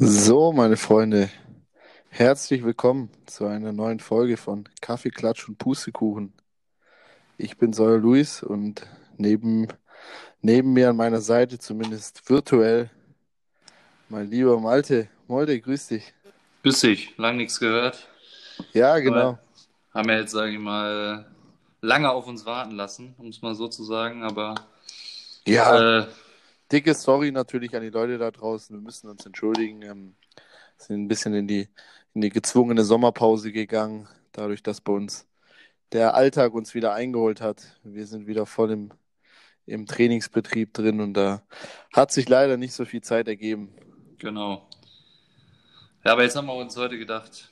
So, meine Freunde, herzlich willkommen zu einer neuen Folge von Kaffee, Klatsch und Pustekuchen. Ich bin Säuer Luis und neben, neben mir an meiner Seite, zumindest virtuell, mein lieber Malte. Malte, grüß dich. Grüß dich, lang nichts gehört. Ja, genau. Aber haben wir jetzt, sage ich mal, lange auf uns warten lassen, um es mal so zu sagen, aber Ja, äh, dicke Sorry natürlich an die Leute da draußen. Wir müssen uns entschuldigen. Ähm, sind ein bisschen in die, in die gezwungene Sommerpause gegangen, dadurch, dass bei uns der Alltag uns wieder eingeholt hat. Wir sind wieder voll im, im Trainingsbetrieb drin und da hat sich leider nicht so viel Zeit ergeben. genau. Ja, aber jetzt haben wir uns heute gedacht,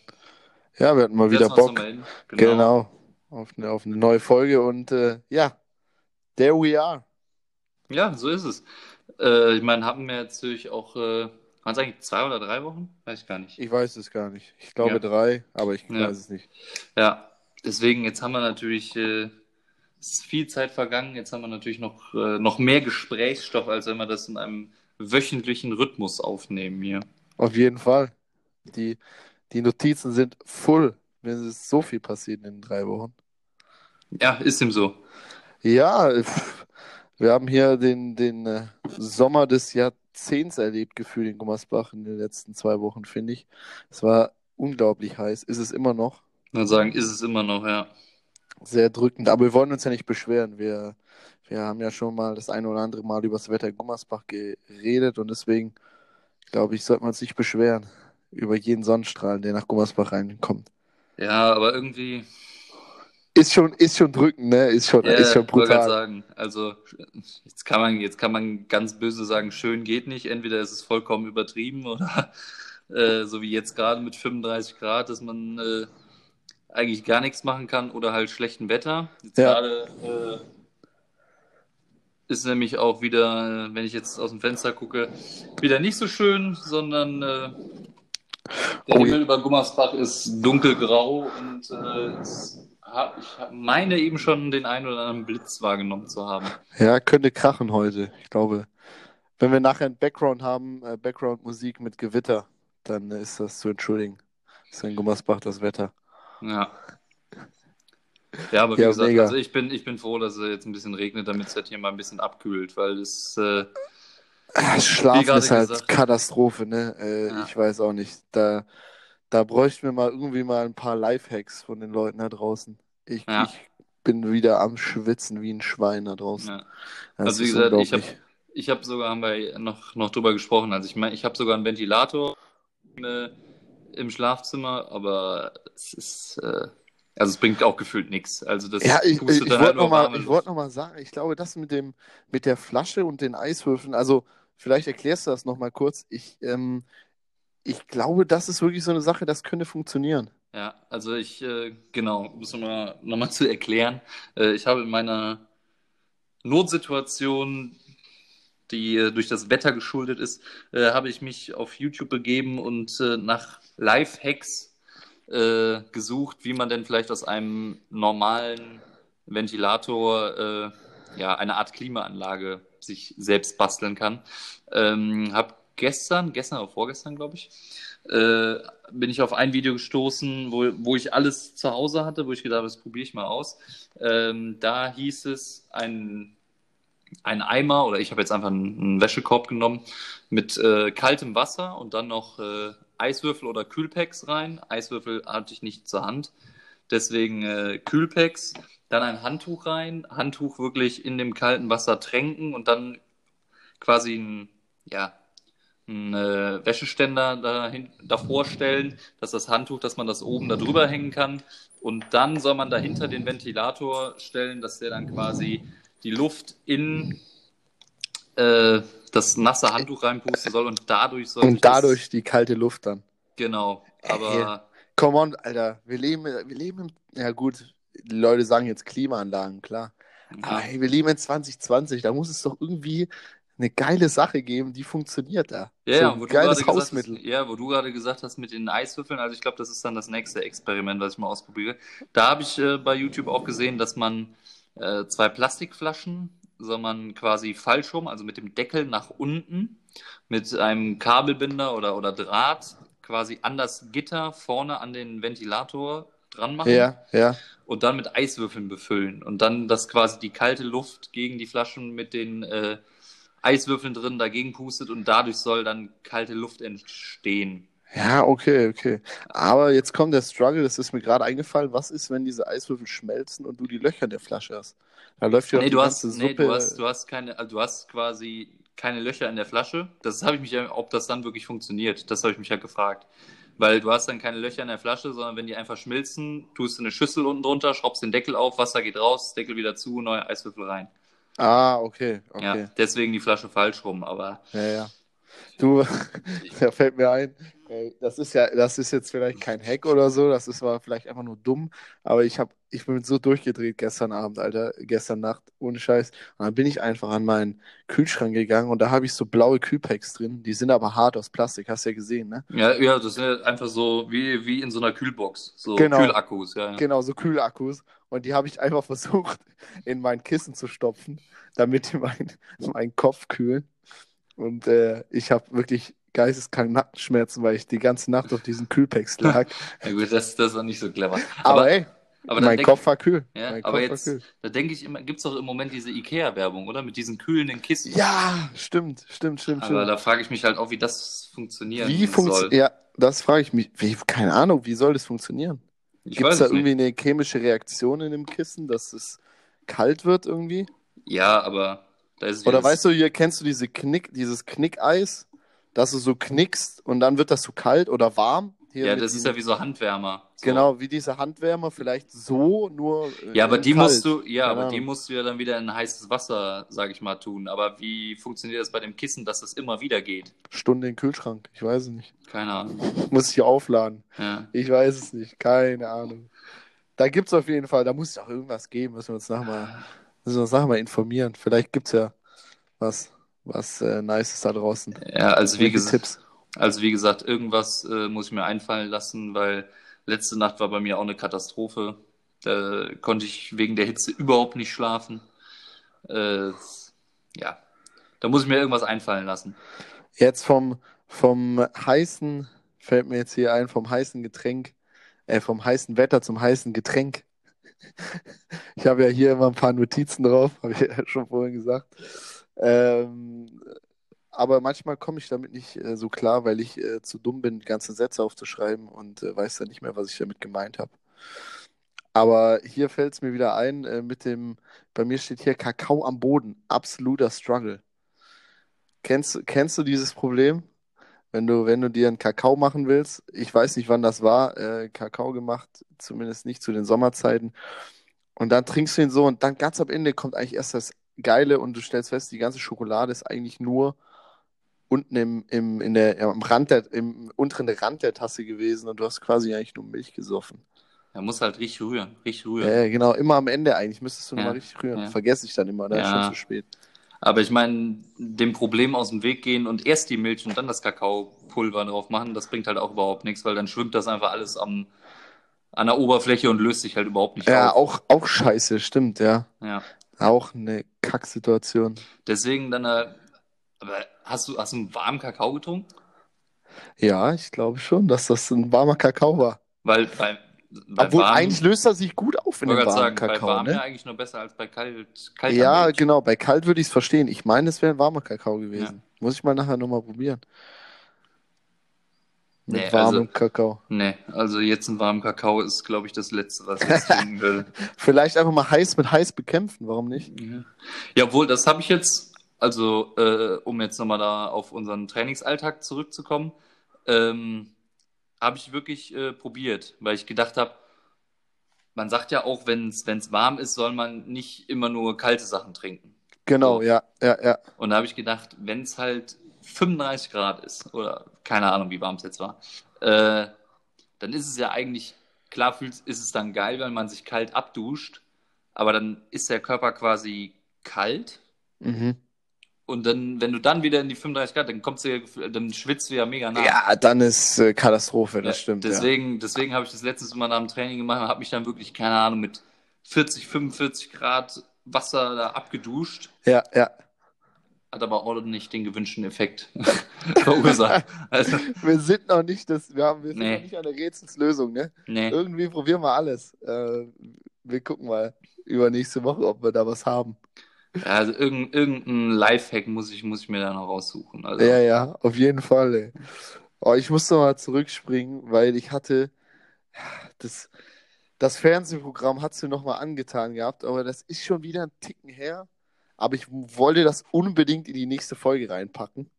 Ja, wir hatten mal wieder Bock. hin. Genau. Auf eine, auf eine neue Folge und äh, ja, there we are. Ja, so ist es. Äh, ich meine, hatten wir jetzt natürlich auch, äh, waren es eigentlich zwei oder drei Wochen? Weiß ich gar nicht. Ich weiß es gar nicht. Ich glaube Ja. drei, aber ich Ja. weiß es nicht. Ja, deswegen, jetzt haben wir natürlich, äh, es ist viel Zeit vergangen, jetzt haben wir natürlich noch, äh, noch mehr Gesprächsstoff, als wenn wir das in einem wöchentlichen Rhythmus aufnehmen hier. Auf jeden Fall. Die, die Notizen sind full. Mir ist so viel passiert in den drei Wochen. Ja, ist ihm so. Ja, pff, wir haben hier den, den äh, Sommer des Jahrzehnts erlebt, gefühlt in Gummersbach in den letzten zwei Wochen, finde ich. Es war unglaublich heiß. Ist es immer noch. Dann sagen, ist es immer noch, ja. Sehr drückend. Aber wir wollen uns ja nicht beschweren. Wir, wir haben ja schon mal das eine oder andere Mal über das Wetter in Gummersbach geredet und deswegen, glaube ich, sollte man sich nicht beschweren über jeden Sonnenstrahl, der nach Gummersbach reinkommt. Ja, aber irgendwie, Ist schon, ist schon drückend, ne? Ist schon, ja, ist schon ich wollte gerade brutal. sagen, also jetzt kann man, jetzt kann man ganz böse sagen, schön geht nicht. Entweder ist es vollkommen übertrieben oder äh, so wie jetzt gerade mit 35 Grad, dass man äh, eigentlich gar nichts machen kann oder halt schlechtem Wetter. Jetzt Ja. gerade äh, ist nämlich auch wieder, wenn ich jetzt aus dem Fenster gucke, wieder nicht so schön, sondern äh, der Oh, Himmel über Gummersbach ist dunkelgrau und äh, es hab, ich meine eben schon den einen oder anderen Blitz wahrgenommen zu haben. Ja, könnte krachen heute. Ich glaube, wenn wir nachher ein Background haben, äh, Background-Musik mit Gewitter, dann ist das zu entschuldigen. Ist in Gummersbach das Wetter. Ja. Ja, aber wie Ja, gesagt, mega. also ich bin, ich bin froh, dass es jetzt ein bisschen regnet, damit es halt hier mal ein bisschen abkühlt, weil es äh, Schlafen ist halt gesagt. Katastrophe, ne? Äh, Ja. Ich weiß auch nicht. Da, da bräuchten wir mal irgendwie mal ein paar Lifehacks von den Leuten da draußen. Ich, Ja. ich bin wieder am Schwitzen wie ein Schwein da draußen. ja. Also wie gesagt, ich habe ich hab sogar, haben wir noch, noch drüber gesprochen, also ich meine, ich habe sogar einen Ventilator äh, im Schlafzimmer, aber es ist, äh, also es bringt auch gefühlt nichts. Also das Ja, ich, ich, ich halt wollte nur noch mal, warme ich Luft. wollte noch sagen, ich glaube, das mit dem, mit der Flasche und den Eiswürfeln, also vielleicht erklärst du das noch mal kurz. Ich, ähm, ich glaube, das ist wirklich so eine Sache, das könnte funktionieren. Ja, also ich, äh, genau, um es nochmal noch mal zu erklären, äh, ich habe in meiner Notsituation, die äh, durch das Wetter geschuldet ist, äh, habe ich mich auf YouTube begeben und äh, nach Lifehacks äh, gesucht, wie man denn vielleicht aus einem normalen Ventilator ja, eine Art Klimaanlage sich selbst basteln kann. Ähm, habe gestern, gestern oder vorgestern, glaube ich, äh, bin ich auf ein Video gestoßen, wo, wo ich alles zu Hause hatte, wo ich gedacht habe, das probiere ich mal aus. Ähm, da hieß es, ein, ein Eimer, oder ich habe jetzt einfach einen, einen Wäschekorb genommen, mit äh, kaltem Wasser und dann noch äh, Eiswürfel oder Kühlpacks rein. Eiswürfel hatte ich nicht zur Hand, deswegen äh, Kühlpacks. Dann ein Handtuch rein, Handtuch wirklich in dem kalten Wasser tränken und dann quasi ein, ja, einen äh, Wäscheständer dahin, davor stellen, dass das Handtuch, dass man das oben da drüber hängen kann. Und dann soll man dahinter den Ventilator stellen, dass der dann quasi die Luft in äh, das nasse Handtuch reinpusten soll und dadurch soll Und dadurch die kalte Luft dann. Das, genau. Aber Come on, Alter, wir leben, wir leben im, ja gut, die Leute sagen jetzt Klimaanlagen, klar. Aber ja, hey, wir leben in 2020, da muss es doch irgendwie eine geile Sache geben, die funktioniert da. ja, so ein wo du geiles gerade gesagt Hausmittel. hast, ja, wo du gerade gesagt hast mit den Eiswürfeln, also ich glaube, das ist dann das nächste Experiment, was ich mal ausprobiere. Da habe ich äh, bei YouTube auch gesehen, dass man äh, zwei Plastikflaschen soll man quasi falsch rum, also mit dem Deckel nach unten, mit einem Kabelbinder oder, oder Draht quasi an das Gitter vorne an den Ventilator dran machen Ja, ja. und dann mit Eiswürfeln befüllen und dann das quasi die kalte Luft gegen die Flaschen mit den äh, Eiswürfeln drin dagegen pustet und dadurch soll dann kalte Luft entstehen. Ja, okay, okay. Aber jetzt kommt der Struggle, das ist mir gerade eingefallen. Was ist, wenn diese Eiswürfel schmelzen und du die Löcher in der Flasche hast? Da läuft ja Nee, du hast, ganze nee, Suppe. du hast, du hast keine, also du hast quasi keine Löcher in der Flasche. Das habe ich mich, ob das dann wirklich funktioniert, das habe ich mich ja gefragt. Weil du hast dann keine Löcher in der Flasche, sondern wenn die einfach schmilzen, tust du eine Schüssel unten drunter, schraubst den Deckel auf, Wasser geht raus, Deckel wieder zu, neue Eiswürfel rein. Ah, okay, okay. Ja, deswegen die Flasche falsch rum, aber Ja, ja. Du, da fällt mir ein, das ist ja, das ist jetzt vielleicht kein Hack oder so, das ist war vielleicht einfach nur dumm, aber ich hab, ich bin so durchgedreht gestern Abend, Alter, gestern Nacht, ohne Scheiß. Und dann bin ich einfach an meinen Kühlschrank gegangen und da habe ich so blaue Kühlpacks drin, die sind aber hart aus Plastik, hast du ja gesehen, ne? ja, ja, das sind einfach so wie, wie in so einer Kühlbox, so Genau. Kühlakkus, ja. ja. Genau, so Kühlakkus. Und die habe ich einfach versucht, in mein Kissen zu stopfen, damit die meinen meinen Kopf kühlen. Und äh, ich habe wirklich geisteskrank Nackenschmerzen, weil ich die ganze Nacht auf diesen Kühlpacks lag. Ja, gut, das, das war nicht so clever. Aber, Aber, ey, aber mein denk- Kopf war kühl. Ja, mein aber Kopf jetzt, kühl. da denke ich immer, gibt es doch im Moment diese IKEA-Werbung, oder? Mit diesen kühlenden Kissen. Ja, stimmt, stimmt, stimmt, Aber stimmt. da frage ich mich halt auch, wie das funktionieren Wie soll. funktioniert, ja, das frage ich mich. Wie, keine Ahnung, wie soll das funktionieren? Gibt es da irgendwie nicht. eine chemische Reaktion in dem Kissen, dass es kalt wird irgendwie? Ja, aber da ist Oder weißt du, hier kennst du diese Knick, dieses Knickeis, dass du so knickst und dann wird das so kalt oder warm? Hier Ja, das ist ja wie so Handwärmer. So. Genau, wie diese Handwärmer, vielleicht so, nur. äh, Ja, aber die kalt. musst du, ja, Keine aber die musst du ja dann wieder in heißes Wasser, sag ich mal, tun. Aber wie funktioniert das bei dem Kissen, dass das immer wieder geht? Stunde in den Kühlschrank, ich weiß es nicht. Keine Ahnung. Muss ich aufladen. Ja. Ich weiß es nicht, keine Ahnung. Da gibt es auf jeden Fall, da muss es auch irgendwas geben, müssen wir uns nachher mal, müssen wir uns nachher mal informieren. Vielleicht gibt es ja was, was äh, Nices da draußen. Ja, also wie, gesagt, Tipps. Also wie gesagt, irgendwas äh, muss ich mir einfallen lassen, weil letzte Nacht war bei mir auch eine Katastrophe. Da konnte ich wegen der Hitze überhaupt nicht schlafen. Äh, ja, da muss ich mir irgendwas einfallen lassen. Jetzt vom, vom heißen, fällt mir jetzt hier ein, vom heißen Getränk, äh, vom heißen Wetter zum heißen Getränk. Ich habe ja hier immer ein paar Notizen drauf, habe ich ja schon vorhin gesagt. Ähm, aber manchmal komme ich damit nicht äh, so klar, weil ich äh, zu dumm bin, ganze Sätze aufzuschreiben und äh, weiß dann nicht mehr, was ich damit gemeint habe. Aber hier fällt es mir wieder ein, äh, mit dem, bei mir steht hier Kakao am Boden, absoluter Struggle. Kennst, kennst du dieses Problem? Wenn du, wenn du dir einen Kakao machen willst, ich weiß nicht, wann das war, äh, Kakao gemacht, zumindest nicht zu den Sommerzeiten. Und dann trinkst du ihn so und dann ganz am Ende kommt eigentlich erst das Geile und du stellst fest, die ganze Schokolade ist eigentlich nur unten im, im, in der, am Rand der, im unteren Rand der Tasse gewesen und du hast quasi eigentlich nur Milch gesoffen. Er muss halt richtig rühren, richtig rühren. Ja, genau, immer am Ende eigentlich müsstest du Ja, nochmal richtig rühren. ja. Vergesse ich dann immer, da ist Ja. schon zu spät. Aber ich meine, dem Problem aus dem Weg gehen und erst die Milch und dann das Kakaopulver drauf machen, das bringt halt auch überhaupt nichts, weil dann schwimmt das einfach alles am, an der Oberfläche und löst sich halt überhaupt nicht Ja, auf. auch, auch scheiße, stimmt, ja. Ja. Auch eine Kacksituation. Deswegen dann, äh, aber hast du, hast du einen warmen Kakao getrunken? Ja, ich glaube schon, dass das ein warmer Kakao war. Weil bei, bei Obwohl, warm, eigentlich löst er sich gut auf in ich dem warmen gerade sagen, bei Kakao, warm ja ne? eigentlich nur besser als bei kalt, kalter Ja, genau, bei kalt würde ich es verstehen. Ich meine, es wäre ein warmer Kakao gewesen. Muss ich mal nachher nochmal probieren. Mit Nee, warmem also- Kakao. Nee, also jetzt ein warmen Kakao ist, glaube ich, das Letzte, was ich trinken will. Vielleicht einfach mal heiß mit heiß bekämpfen, warum nicht? Ja, obwohl, das habe ich jetzt, also äh, um jetzt nochmal da auf unseren Trainingsalltag zurückzukommen, ähm, habe ich wirklich äh, probiert, weil ich gedacht habe, man sagt ja auch, wenn es warm ist, soll man nicht immer nur kalte Sachen trinken. Genau, So. ja, ja, ja. Und da habe ich gedacht, wenn es halt 35 Grad ist, oder keine Ahnung, wie warm es jetzt war, äh, dann ist es ja eigentlich, klar fühlt, ist es dann geil, wenn man sich kalt abduscht, aber dann ist der Körper quasi kalt Mhm. Und dann, wenn du dann wieder in die 35 Grad, dann kommst du ja, dann schwitzt du ja mega nach. Ja, dann ist äh, Katastrophe, das Ja, stimmt. Ja. Deswegen, deswegen habe ich das letztens mal nach dem Training gemacht und habe mich dann wirklich, keine Ahnung, mit 40, 45 Grad Wasser da abgeduscht. Ja, ja. Hat aber auch nicht den gewünschten Effekt verursacht. Also, Wir sind noch nicht, das, wir, haben, wir sind Nee. noch nicht an der Rätselslösung, ne? nee. Irgendwie probieren wir alles. Äh, wir gucken mal übernächste Woche, ob wir da was haben. Also irgendein, irgendein Lifehack muss ich, muss ich mir da noch raussuchen. Also, Ja, ja, auf jeden Fall. Ey. Oh, ich muss noch mal zurückspringen, weil ich hatte das, das Fernsehprogramm hat's mir noch mal angetan gehabt, aber das ist schon wieder ein Ticken her. Aber ich wollte das unbedingt in die nächste Folge reinpacken.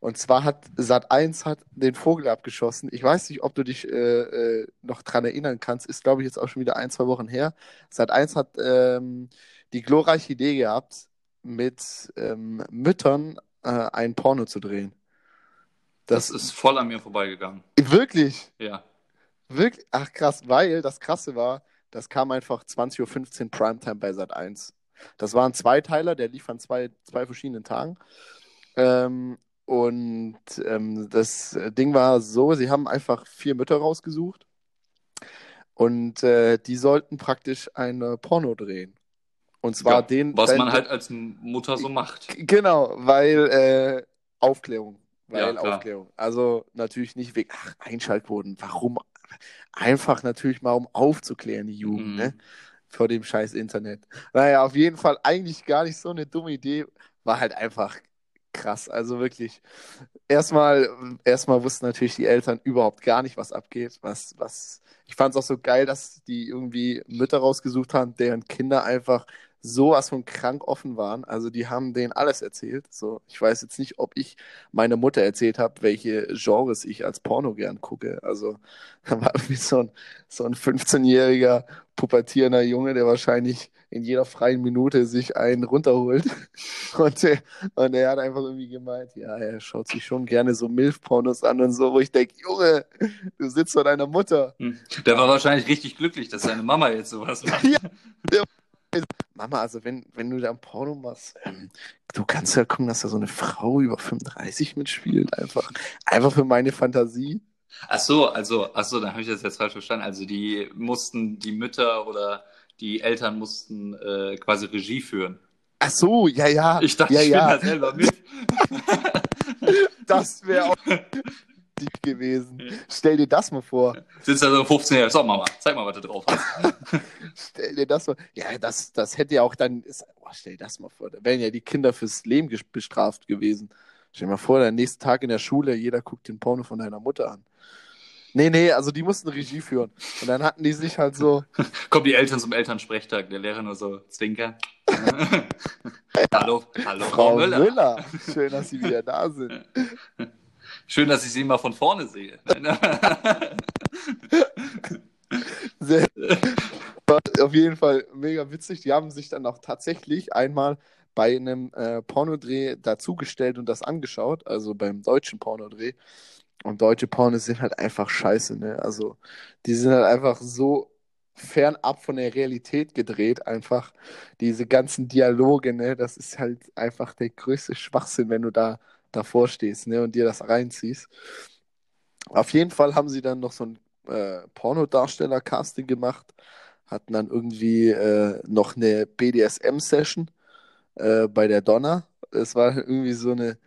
Und zwar hat Sat1 hat den Vogel abgeschossen. Ich weiß nicht, ob du dich äh, äh, noch dran erinnern kannst. Ist, glaube ich, jetzt auch schon wieder ein, zwei Wochen her. Sat1 hat ähm, die glorreiche Idee gehabt, mit ähm, Müttern äh, ein Porno zu drehen. das ist voll an mir vorbeigegangen. wirklich, Ja. wirklich, ach krass, weil das Krasse war, das kam einfach 20.15 Uhr Primetime bei Sat1. Das war ein Zweiteiler, der lief an zwei, zwei verschiedenen Tagen. Ähm, und ähm, das Ding war so, sie haben einfach vier Mütter rausgesucht und äh, die sollten praktisch ein Porno drehen. Und zwar ja, den, was man halt als Mutter so macht. Genau, weil äh, Aufklärung. Weil Ja. Aufklärung. Also natürlich nicht wegen, ach, Einschaltquoten. Warum? Einfach natürlich mal, um aufzuklären, die Jugend, Mhm. ne? Vor dem scheiß Internet. Naja, auf jeden Fall eigentlich gar nicht so eine dumme Idee. War halt einfach krass. Also wirklich. Erstmal, erstmal wussten natürlich die Eltern überhaupt gar nicht, was abgeht. Was, was. Ich fand es auch so geil, dass die irgendwie Mütter rausgesucht haben, deren Kinder einfach sowas von krank offen waren. Also die haben denen alles erzählt. So, ich weiß jetzt nicht, ob ich meiner Mutter erzählt habe, welche Genres ich als Porno gern gucke. Also da war irgendwie so ein, so ein 15-jähriger pubertierender Junge, der wahrscheinlich in jeder freien Minute sich einen runterholt. Und der, und der hat einfach irgendwie gemeint, ja, er schaut sich schon gerne so Milf-Pornos an und so, wo ich denke, Junge, du sitzt vor deiner Mutter. Hm. Der war wahrscheinlich richtig glücklich, dass seine Mama jetzt sowas macht. Mama, also wenn, wenn du da ein Porno machst, ähm, du kannst ja gucken, dass da so eine Frau über 35 mitspielt. Einfach, einfach für meine Fantasie. Ach so, also, ach so, dann habe ich das jetzt falsch verstanden. Also die mussten, die Mütter oder die Eltern mussten äh, quasi Regie führen. Ach so, ja, ja. Ich dachte, ja, ich ja, bin da selber mit. das wäre auch deep gewesen. Stell dir das mal vor. Sitzt da so 15 Jahre. So, Mama, zeig mal, was du drauf hast. Stell dir das mal. Ja, das, das hätte ja auch dann. Ist, oh, stell dir das mal vor. Da wären ja die Kinder fürs Leben bestraft gewesen. Stell dir mal vor, der nächste Tag in der Schule, jeder guckt den Porno von deiner Mutter an. Nee, nee, also die mussten Regie führen. Und dann hatten die sich halt so. Kommen die Eltern zum Elternsprechtag, der Lehrer nur so zwinker. hallo, hallo, Frau Müller. Müller. Schön, dass Sie wieder da sind. Schön, dass ich sie mal von vorne sehe. Sehr, war auf jeden Fall mega witzig. Die haben sich dann auch tatsächlich einmal bei einem äh, Pornodreh dazugestellt und das angeschaut, also beim deutschen Pornodreh. Und deutsche Pornos sind halt einfach scheiße, ne? Also, die sind halt einfach so fernab von der Realität gedreht, einfach diese ganzen Dialoge, ne? Das ist halt einfach der größte Schwachsinn, wenn du da davor stehst, ne? Und dir das reinziehst. Auf jeden Fall haben sie dann noch so ein äh, Pornodarsteller-Casting gemacht, hatten dann irgendwie äh, noch eine BDSM-Session äh, bei der Donna. Es war irgendwie so eine,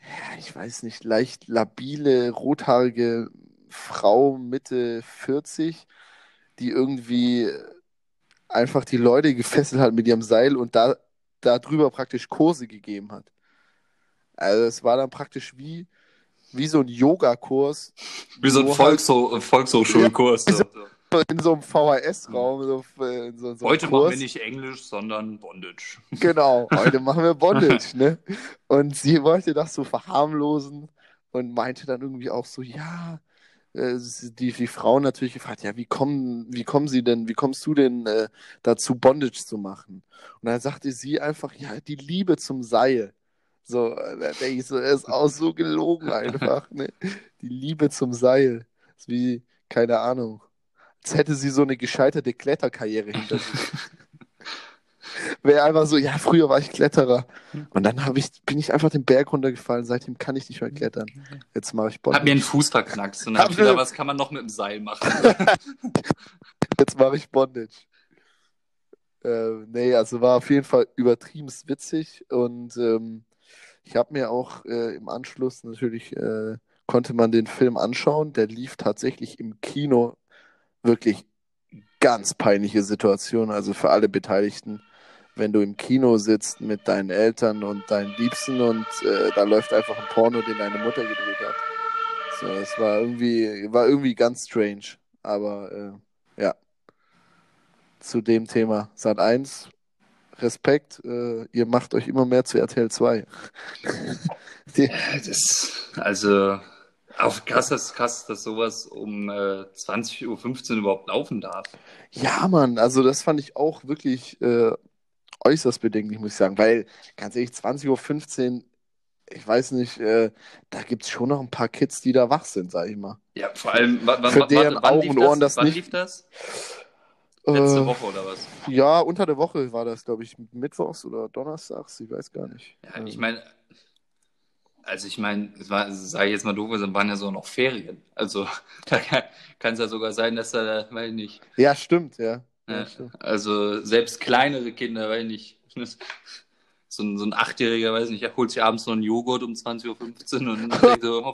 ja, ich weiß nicht, leicht labile, rothaarige Frau Mitte 40, die irgendwie einfach die Leute gefesselt hat mit ihrem Seil und da darüber praktisch Kurse gegeben hat. Also es war dann praktisch wie, wie so ein Yogakurs Wie so ein Wo halt- Volksho Volkshochschulkurs. Ja, so. in so einem VHS-Raum, so, so, so Heute Kurs. machen wir nicht Englisch, sondern Bondage. Genau, heute machen wir Bondage, ne? Und sie wollte das so verharmlosen und meinte dann irgendwie auch so, ja, äh, die, die Frau natürlich gefragt, ja, wie kommen, wie kommen sie denn, wie kommst du denn äh, dazu, Bondage zu machen? Und dann sagte sie einfach, ja, die Liebe zum Seil. So, da denke ich so, das ist auch so gelogen einfach, ne? Die Liebe zum Seil. Das ist wie, keine Ahnung, als hätte sie so eine gescheiterte Kletterkarriere hinter sich. Wäre einfach so, ja, früher war ich Kletterer. Und dann ich, bin ich einfach den Berg runtergefallen. Seitdem kann ich nicht mehr klettern. Jetzt mache ich Hab mir einen Fuß verknackst und dann hab ich wieder, was kann man noch mit dem Seil machen? Jetzt mache ich Bondage. Äh, nee, also war auf jeden Fall übertrieben witzig und ähm, ich habe mir auch äh, im Anschluss natürlich, äh, konnte man den Film anschauen. Der lief tatsächlich im Kino wirklich ganz peinliche Situation, also für alle Beteiligten. Wenn du im Kino sitzt mit deinen Eltern und deinen Liebsten und äh, da läuft einfach ein Porno, den deine Mutter gedreht hat. So, es war irgendwie, war irgendwie ganz strange. Aber äh, ja, zu dem Thema. Sat 1, Respekt, äh, ihr macht euch immer mehr zu RTL 2. Die, das, also, auch krass, dass, krass, dass sowas um äh, 20.15 Uhr überhaupt laufen darf. Ja, Mann, also das fand ich auch wirklich äh, äußerst bedenklich, muss ich sagen. Weil, ganz ehrlich, 20.15 Uhr, ich weiß nicht, äh, da gibt es schon noch ein paar Kids, die da wach sind, sag ich mal. Ja, vor allem, Für deren Augen und Ohren das, wann nicht. lief das? Letzte Äh, Woche oder was? Ja, unter der Woche war das, glaube ich, mittwochs oder donnerstags, ich weiß gar nicht. Ja, ich meine, also ich meine, sage ich jetzt mal doof, es waren ja so noch Ferien. Also da kann es ja sogar sein, dass da, weiß ich nicht, Ja, stimmt, ja. ja Ja, stimmt. also selbst kleinere Kinder, weiß ich nicht, so ein, so ein Achtjähriger, weiß ich nicht, holt sich abends noch einen Joghurt um 20.15 Uhr und denkt so, oh,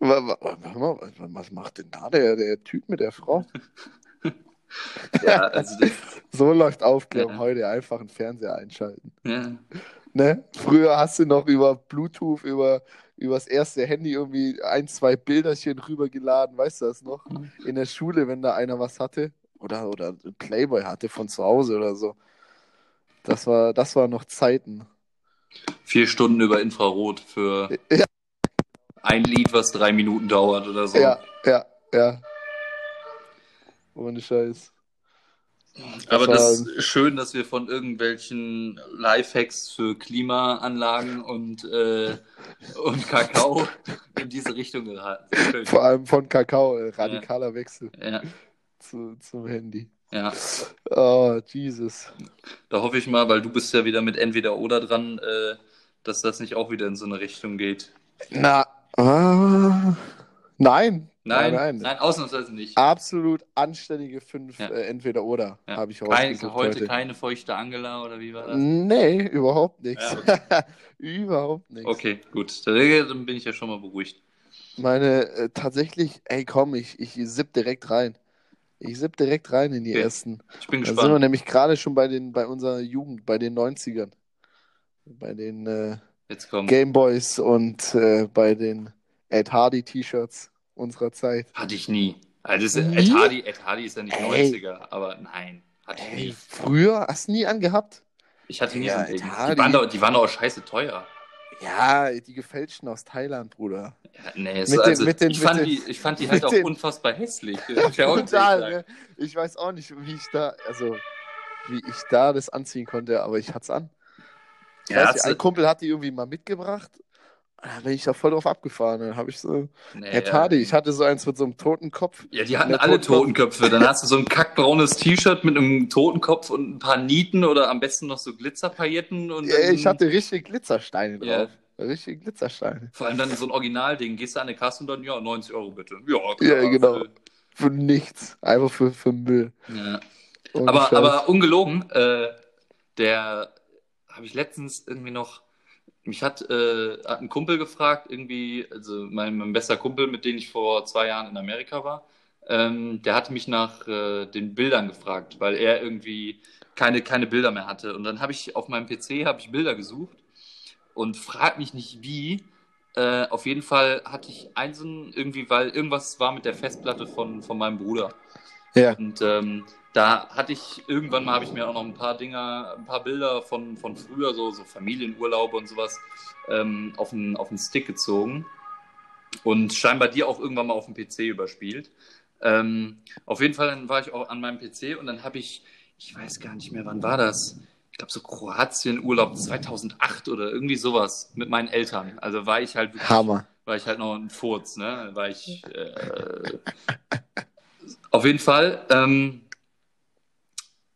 Warte mal, was- was macht denn da der, der Typ mit der Frau? Ja, also das, So läuft Aufklärung Ja. heute, einfach einen Fernseher einschalten. ja. Ne? Früher hast du noch über Bluetooth, über, über das erste Handy irgendwie ein, zwei Bilderchen rübergeladen, weißt du das noch? In der Schule, wenn da einer was hatte oder, oder ein Playboy hatte von zu Hause oder so. Das war, das war noch Zeiten. Vier Stunden über Infrarot für Ja. ein Lied, was drei Minuten dauert oder so. Ja, ja, ja. Ohne Scheiß. Aber war- das ist schön, dass wir von irgendwelchen Lifehacks für Klimaanlagen und, äh, und Kakao in diese Richtung geraten. Vor allem von Kakao, äh, radikaler Wechsel Ja, zu, zum Handy. ja. Oh, Jesus. Da hoffe ich mal, weil du bist ja wieder mit entweder oder dran, äh, dass das nicht auch wieder in so eine Richtung geht. Na, ah, nein. Nein, nein, nein, ausnahmsweise nicht. Absolut anständige fünf Ja. äh, entweder oder Ja. habe ich Kein, heute, heute. keine feuchte Angela oder wie war das? Nee, überhaupt nichts. Ja, überhaupt nichts. Okay, gut. Dann bin ich ja schon mal beruhigt. Meine, äh, tatsächlich, ey komm, ich, ich sipp direkt rein. Ich sipp direkt rein in die Okay. ersten. Ich bin Da sind wir gespannt. nämlich gerade schon bei den, bei unserer Jugend, bei den 90ern. Bei den äh. Gameboys und äh, bei den Ed Hardy T-Shirts unserer Zeit. Hatte ich nie. Also Nie? Ed, Hardy, Ed Hardy ist ja nicht Ey. 90er, aber nein, hatte ich Ey, nie. früher hast du nie angehabt? Ich hatte nie Ja, so ein Ed Ding. Die waren, doch, die waren doch auch scheiße teuer. Ja, die gefälschten aus Thailand, Bruder. Ja, nee, es Mit war den- also, mit den- ich, fand den- die, ich fand die halt auch unfassbar hässlich. Total, ne? Ich weiß auch nicht, wie ich da, also wie ich da das anziehen konnte, aber ich hatte es an. Ich Ja, weiß ein Kumpel hat die irgendwie mal mitgebracht. Da bin ich da voll drauf abgefahren. Dann habe ich so, Nee, ja. Hardy, ich hatte so eins mit so einem toten Kopf. Ja, die hatten alle Totenkopf. Totenköpfe. Dann hast du so ein kackbraunes T-Shirt mit einem Totenkopf und ein paar Nieten oder am besten noch so Glitzerpailletten. Und Ja, ich hatte richtig Glitzersteine Ja. drauf. Richtig Glitzersteine. Vor allem dann so ein Originalding. Gehst du an eine Kasse und dann, ja, 90 Euro bitte. Ja, Ja, genau. für- Für nichts. Einfach für, für Müll. Ja. Aber, aber ungelogen, äh, der habe ich letztens irgendwie noch, mich hat, äh, hat ein Kumpel gefragt, irgendwie, also mein, mein bester Kumpel, mit dem ich vor zwei Jahren in Amerika war, ähm, der hatte mich nach äh, den Bildern gefragt, weil er irgendwie keine, keine Bilder mehr hatte. Und dann habe ich auf meinem PC habe ich Bilder gesucht und frag mich nicht wie. Äh, auf jeden Fall hatte ich einzeln irgendwie, weil irgendwas war mit der Festplatte von, von meinem Bruder. Ja. Und ähm, da hatte ich, irgendwann mal habe ich mir auch noch ein paar Dinger, ein paar Bilder von, von früher, so, so Familienurlaube und sowas, ähm, auf, den, auf Stick gezogen. Und scheinbar die auch irgendwann mal auf dem PC überspielt. Ähm, auf jeden Fall dann war ich auch an meinem PC und dann habe ich, ich weiß gar nicht mehr, wann war das? Ich glaube so Kroatien-Urlaub 2008 oder irgendwie sowas mit meinen Eltern. Also war ich halt wirklich Hammer. war ich halt noch ein Furz, ne? War ich äh, auf jeden Fall. Ähm,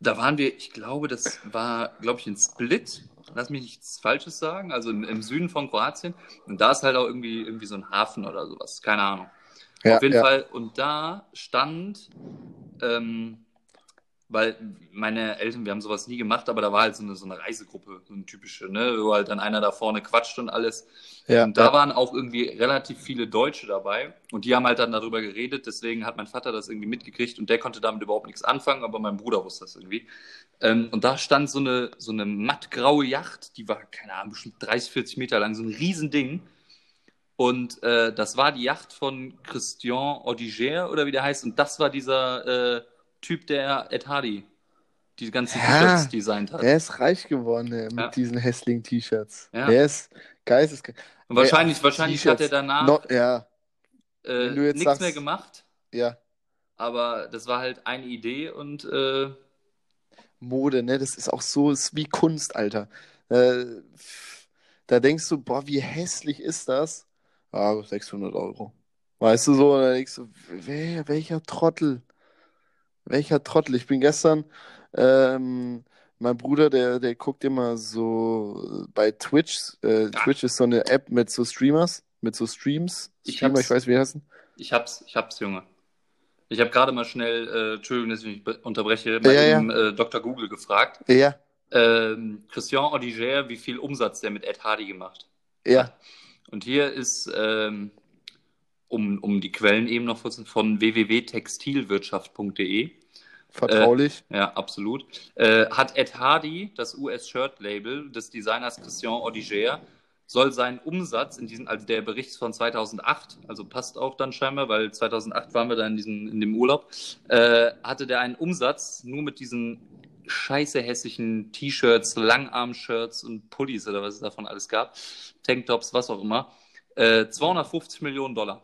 da waren wir, ich glaube, das war, glaube ich, in Split. Lass mich nichts Falsches sagen, also im, im Süden von Kroatien. Und da ist halt auch irgendwie, irgendwie so ein Hafen oder sowas, keine Ahnung. Ja, Auf jeden ja. Fall. Und da stand, ähm, weil meine Eltern, wir haben sowas nie gemacht, aber da war halt so eine, so eine Reisegruppe, so eine typische, ne, wo halt dann einer da vorne quatscht und alles. Ja, und da ja. waren auch irgendwie relativ viele Deutsche dabei und die haben halt dann darüber geredet, deswegen hat mein Vater das irgendwie mitgekriegt und der konnte damit überhaupt nichts anfangen, aber mein Bruder wusste das irgendwie. Ähm, und da stand so eine, so eine mattgraue Yacht, die war, keine Ahnung, bestimmt 30, 40 Meter lang, so ein Riesending. Und äh, das war die Yacht von Christian Odiger oder wie der heißt. Und das war dieser äh, Typ, der Ed Hardy die ganzen Ja. T-Shirts designt hat. Der ist reich geworden ey, mit Ja. diesen hässlichen T-Shirts. Ja. Der ist geisteskrank. Und wahrscheinlich, Ey, wahrscheinlich hat er danach No, ja, äh, nichts sagst- mehr gemacht. ja. Aber das war halt eine Idee und äh, Mode, ne? Das ist auch so, ist wie Kunst, Alter. Äh, da denkst du, boah, wie hässlich ist das? Ah, 600 Euro. Weißt du so? Und dann denkst du, wer, welcher Trottel? Welcher Trottel? Ich bin gestern, ähm, mein Bruder, der, der guckt immer so bei Twitch. Äh, Ah. Twitch ist so eine App mit so Streamers, mit so Streams. Ich Streamer, hab's- ich weiß, wie die heißen. ich hab's, ich hab's, Junge. Ich habe gerade mal schnell, äh, Entschuldigung, dass ich mich be- unterbreche, bei Ja, ja. dem äh, Dr. Google gefragt. Ja, Ähm, Christian Odiger, wie viel Umsatz der mit Ed Hardy gemacht? ja. Und hier ist, ähm, um, um die Quellen eben noch kurz von www.textilwirtschaft.de. Vertraulich. Ja, absolut. Äh, hat Ed Hardy, das US-Shirt-Label des Designers Christian Odiger, soll seinen Umsatz in diesem, also der Bericht von 2008, also passt auch dann scheinbar, weil 2008 waren wir da in diesem, in dem Urlaub, äh, hatte der einen Umsatz nur mit diesen scheiße hässlichen T-Shirts, Langarm-Shirts und Pullis oder was es davon alles gab, Tanktops, was auch immer, äh, 250 Millionen Dollar.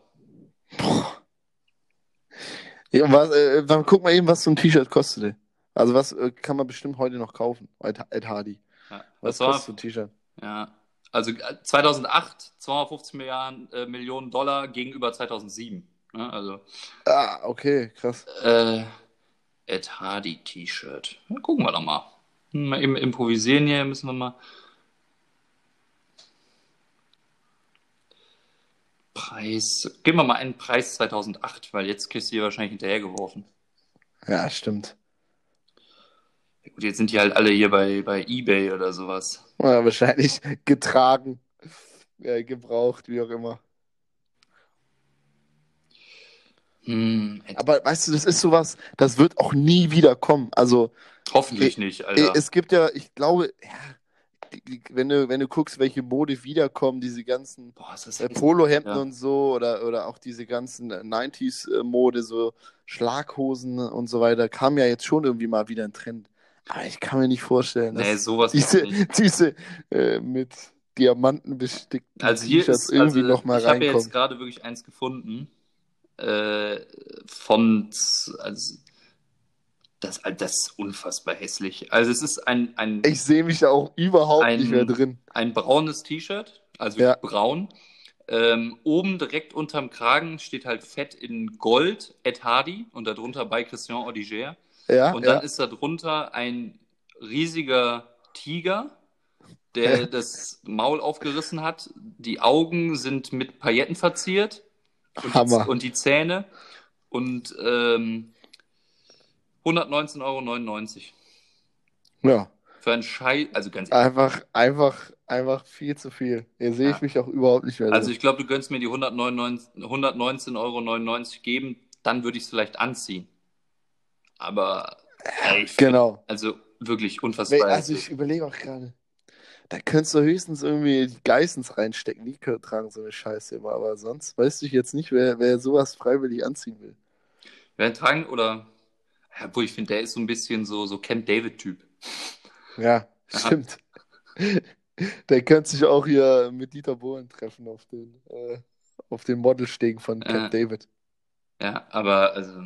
Ja, was, äh, dann guck mal eben, was so ein T-Shirt kostet. Also was äh, kann man bestimmt heute noch kaufen? Ed, Ed Hardy. Ja, Was kostet so ein T-Shirt? Ja, also äh, 2008 250 Milliarden, äh, Millionen Dollar gegenüber 2007. Ne? Also Ah, okay, krass. äh, Ed Hardy T-Shirt. Gucken wir doch mal. Mal eben improvisieren hier, müssen wir mal. Preis. Geben wir mal einen Preis 2008, weil jetzt kriegst du hier wahrscheinlich hinterhergeworfen. Ja, stimmt. Gut, jetzt sind die halt alle hier bei, bei Ebay oder sowas. Ja, wahrscheinlich getragen, äh, gebraucht, wie auch immer. Hm, Aber weißt du, das ist sowas, das wird auch nie wieder kommen. Also hoffentlich nicht, Alter. äh, es gibt ja, ich glaube, ja, die- die- wenn du, wenn du guckst, welche Mode wiederkommen, diese ganzen Boah, äh. Polohemden Ja. und so oder, oder auch diese ganzen äh, 90s-Mode, so Schlaghosen und so weiter, kam ja jetzt schon irgendwie mal wieder ein Trend. Aber ich kann mir nicht vorstellen, dass Nee, sowas diese, diese äh, mit Diamanten bestickten Also hier ist, irgendwie also noch mal ich habe ja reinkommen. jetzt gerade wirklich eins gefunden äh, von, also das, das ist unfassbar hässlich. Also es ist ein, ein, Ich sehe mich da auch überhaupt Ein- nicht mehr drin. ein braunes T-Shirt, also Ja. braun. Ähm, oben direkt unterm Kragen steht halt fett in Gold Ed Hardy und darunter bei Christian Odiger. Ja, Und dann ja. ist da drunter ein riesiger Tiger, der das Maul aufgerissen hat. Die Augen sind mit Pailletten verziert. Und Hammer. Die, und die Zähne. Und ähm, 119,99 Euro. ja. Für einen Scheiß, also ganz ehrlich. Einfach, einfach, einfach viel zu viel. Hier sehe ich Ja. mich auch überhaupt nicht mehr Also ich glaube, du könntest mir die 199 119,99 Euro geben, dann würde ich es vielleicht anziehen. Aber ey, ich find- Genau. also wirklich unfassbar. Also ich überlege auch gerade. Da könntest du höchstens irgendwie die Geissens reinstecken. Die können- tragen so eine Scheiße immer. Aber sonst weiß ich jetzt nicht, wer, wer sowas freiwillig anziehen will. Wer tragen oder. Obwohl ich finde, der ist so ein bisschen so, so Camp David-Typ. Ja, Ja. stimmt. Der könnte sich auch hier mit Dieter Bohlen treffen auf den, äh, auf den Modelstegen von Camp Äh. David. Ja, aber also.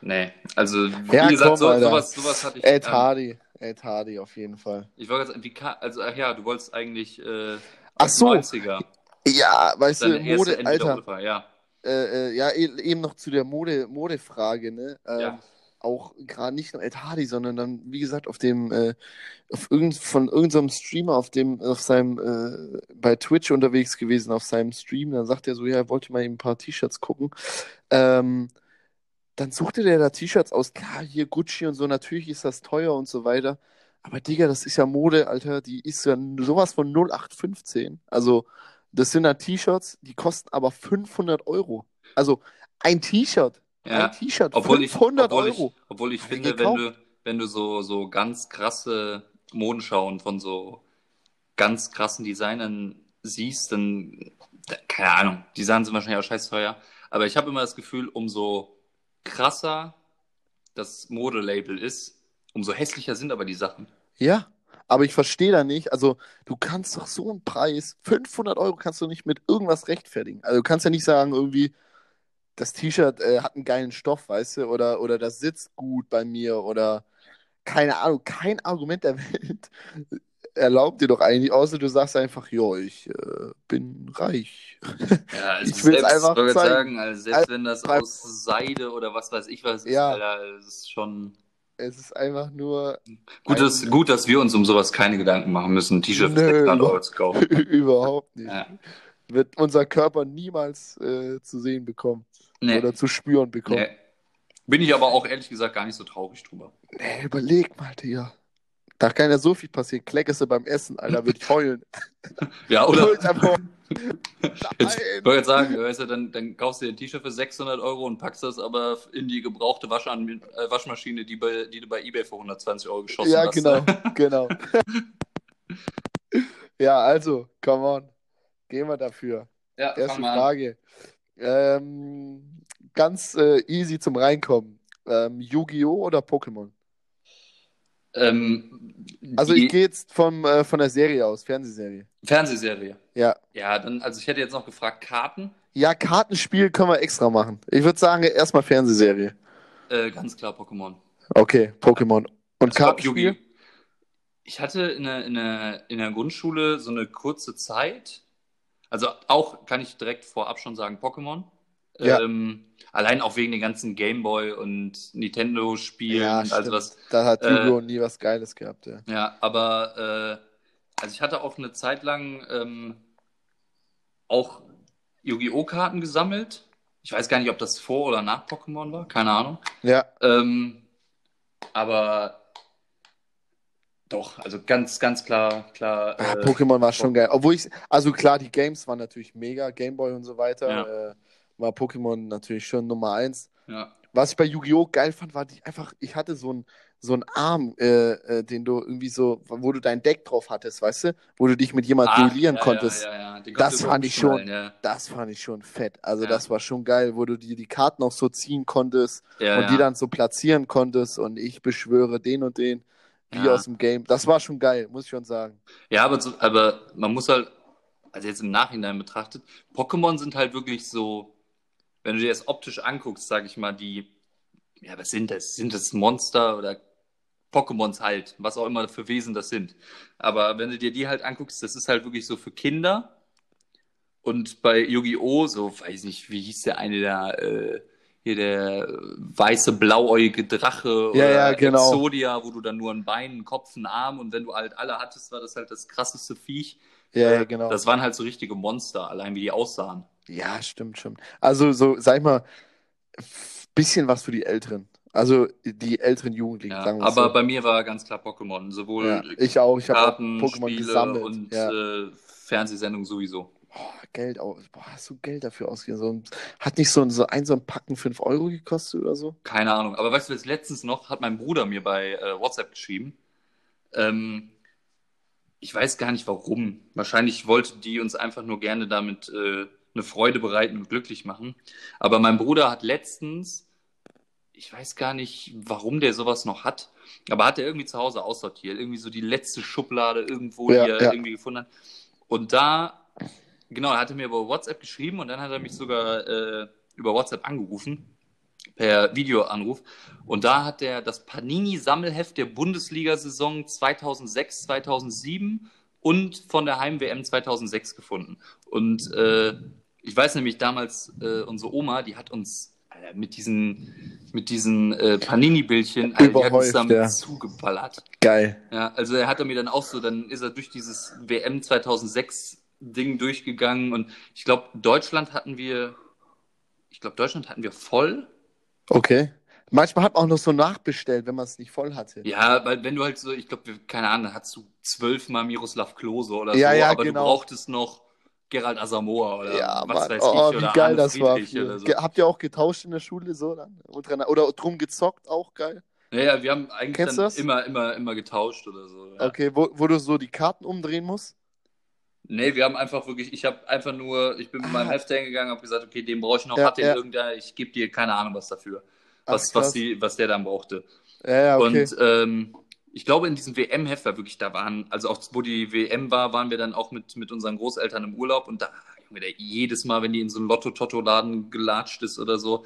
Nee. Also, wie Ja, gesagt, komm, so, sowas, sowas hatte ich. Ed ähm, Hardy. Ed Hardy auf jeden Fall. ich wollte gerade sagen, wie kann, also, ach ja, du wolltest eigentlich. Äh, Ach so. 90er. Ja, weißt Deine du, Mode, Alter. Ja. Äh, äh, ja, e- eben noch zu der Mode, Modefrage, ne? Ähm, Ja. Auch gerade nicht nur Ed Hardy, sondern dann, wie gesagt, auf dem, äh, auf irgend, von irgendeinem Streamer auf dem, auf seinem, äh, bei Twitch unterwegs gewesen, auf seinem Stream, dann sagt er so, ja, er wollte mal eben ein paar T-Shirts gucken. Ähm, dann suchte der da T-Shirts aus. Klar, hier Gucci und so, natürlich ist das teuer und so weiter. Aber Digga, das ist ja Mode, Alter, die ist ja sowas von 0815. Also, das sind da T-Shirts, die kosten aber 500 Euro. Also, ein T-Shirt. Ja, ein T-Shirt, obwohl ich, 500 obwohl Euro. ich, obwohl ich Hab ich finde, wenn du, wenn du so, so ganz krasse Modenschauen von so ganz krassen Designern siehst, dann, da- keine Ahnung, die Sachen sind wahrscheinlich auch scheiß teuer. Aber ich habe immer das Gefühl, umso krasser das Modelabel ist, umso hässlicher sind aber die Sachen. Ja, aber ich verstehe da nicht. Also, du kannst doch so einen Preis, 500 Euro kannst du nicht mit irgendwas rechtfertigen. Also, du kannst ja nicht sagen, irgendwie, das T-Shirt äh, hat einen geilen Stoff, weißt du, oder, oder das sitzt gut bei mir, oder keine Ahnung, kein Argument der Welt erlaubt dir doch eigentlich, außer du sagst einfach, jo, ich äh, bin reich. Ja, also Ich will's selbst, einfach zeigen. sagen, also selbst Also, wenn das aus Seide oder was weiß ich was ist, Ja. Alter, das ist schon Es ist einfach nur gut, dass, Ein- gut, dass wir uns um sowas keine Gedanken machen müssen, ein T-Shirt für Nö, 600 Euro überhaupt- zu kaufen. überhaupt nicht. Ja. Wird unser Körper niemals äh, zu sehen bekommen Nee, oder zu spüren bekommen. nee. Bin ich aber auch ehrlich gesagt gar nicht so traurig drüber. Nee, überleg mal, Digga. Da kann ja so viel passieren. Kleckest du beim Essen, Alter, würde ich heulen. Ja, oder? Jetzt, ich wollte jetzt sagen, weißt du, dann, dann kaufst du dir ein T-Shirt für 600 Euro und packst das aber in die gebrauchte Waschan äh, Waschmaschine, die, bei, die du bei eBay für 120 Euro geschossen Ja, hast. genau, genau. ja, also, come on. Gehen wir dafür. Ja, Erste mal an. Ähm, ganz äh, easy zum Reinkommen. Ähm, Yu-Gi-Oh! oder Pokémon? Ähm, Also ich gehe jetzt vom, äh, von der Serie aus, Fernsehserie. Fernsehserie. Ja. Ja, dann, also ich hätte jetzt noch gefragt, Karten. Ja, Kartenspiel können wir extra machen. Ich würde sagen, erstmal Fernsehserie. Äh, ganz klar Pokémon. Okay, Pokémon. Und Also, Kartenspiel? Ich hatte in der, in, der, in der Grundschule so eine kurze Zeit. Also auch, kann ich direkt vorab schon sagen, Pokémon. Ja. Ähm, allein auch wegen den ganzen Gameboy und Nintendo-Spielen Ja, und also was. Da hat Äh, Yu-Gi-Oh! nie was Geiles gehabt, ja. Ja, aber äh, also ich hatte auch eine Zeit lang ähm, auch Yu-Gi-Oh! Karten gesammelt. Ich weiß gar nicht, ob das vor oder nach Pokémon war, keine Ahnung. Ja, Ähm, aber doch, also ganz, ganz klar, klar. Ah, äh, Pokémon war schon geil. Obwohl ich, also klar, die Games waren natürlich mega, Gameboy und so weiter. Ja. Äh, war Pokémon natürlich schon Nummer eins. ja, Was ich bei Yu-Gi-Oh! geil fand, war die einfach, ich hatte so einen so einen Arm, äh, äh, den du irgendwie so, wo du dein Deck drauf hattest, weißt du? Wo du dich mit jemandem Ah, duellieren ja, konntest. Ja, Das fand ich schon. Das fand ich schon fett. Also das war schon geil, wo du dir die Karten auch so ziehen konntest und die dann so platzieren konntest und ich beschwöre den und den, wie Ja. aus dem Game. Das war schon geil, muss ich schon sagen. Ja, aber, so, aber man muss halt, also jetzt im Nachhinein betrachtet, Pokémon sind halt wirklich so, wenn du dir das optisch anguckst, sag ich mal, die, ja, was sind das? Sind das Monster oder Pokémons halt, was auch immer für Wesen das sind. Aber wenn du dir die halt anguckst, das ist halt wirklich so für Kinder. Und bei Yu-Gi-Oh! so, weiß nicht, wie hieß der eine da, äh, hier der äh, weiße, blauäugige Drache Ja, oder ja, genau. Exodia, wo du dann nur ein Bein, einen Kopf, einen Arm und wenn du halt alle hattest, war das halt das krasseste Viech. Ja, Äh, ja, genau. Das waren halt so richtige Monster, allein wie die aussahen. Ja, stimmt schon. Also so, sag ich mal, bisschen was für die Älteren. Also die älteren Jugendlichen, Ja, sagen wir aber so. bei mir war ganz klar Pokémon. Sowohl ja, ich auch. Ich habe Pokémon gesammelt. und ja. äh, Fernsehsendungen sowieso. Boah, Geld aus. Boah, hast du Geld dafür ausgegeben? So, ein- hat nicht so ein, so ein, so ein Packen 5 Euro gekostet oder so? Keine Ahnung. Aber weißt du, jetzt letztens noch hat mein Bruder mir bei äh, WhatsApp geschrieben. Ähm, ich weiß gar nicht warum. Wahrscheinlich wollte die uns einfach nur gerne damit äh, eine Freude bereiten und glücklich machen. Aber mein Bruder hat letztens, ich weiß gar nicht, warum der sowas noch hat, aber hat er irgendwie zu Hause aussortiert. Irgendwie so die letzte Schublade irgendwo, Ja, die er ja. irgendwie gefunden hat. Und da, genau, er hatte mir über WhatsApp geschrieben und dann hat er mich sogar äh, über WhatsApp angerufen per Videoanruf. Und da hat er das Panini-Sammelheft der Bundesliga-Saison 2006, 2007 und von der Heim-WM 2006 gefunden. Und äh, ich weiß nämlich damals, äh, unsere Oma, die hat uns Alter, mit diesen, mit diesen äh, Panini-Bildchen, Überhäuft, ja. zugeballert. Geil. Ja, also er hat er mir dann auch so, dann ist er durch dieses WM 2006 Ding durchgegangen und ich glaube, Deutschland hatten wir, ich glaube, Deutschland hatten wir voll Okay. Manchmal hat man auch noch so nachbestellt, wenn man es nicht voll hatte. Ja, weil wenn du halt so, ich glaube, keine Ahnung, hast du zwölfmal Miroslav Klose oder Ja, so, ja, aber genau. du brauchtest noch Gerald Asamoah oder Ja, was Mann. weiß oh, ich wie oder geil Arne das war. Friedrich oder so. Habt ihr auch getauscht in der Schule so dann? Oder drum gezockt, auch geil. Ja, ja, wir haben eigentlich Kennst dann immer, immer, immer getauscht oder so. Ja. Okay, wo, wo du so die Karten umdrehen musst? Nee, wir haben einfach wirklich, ich habe einfach nur, ich bin mit meinem Ah. Hefter hingegangen, habe gesagt, okay, den brauche ich noch, Ja, hat den ja. irgendeiner, ich gebe dir keine Ahnung was dafür, Ach, was, was, krass. die, was der dann brauchte. Ja, ja, okay. Und ähm, ich glaube, in diesem WM-Heft war wirklich, da waren, also auch wo die WM war, waren wir dann auch mit, mit unseren Großeltern im Urlaub und da, jedes Mal, wenn die in so einen Lotto-Totto-Laden gelatscht ist oder so,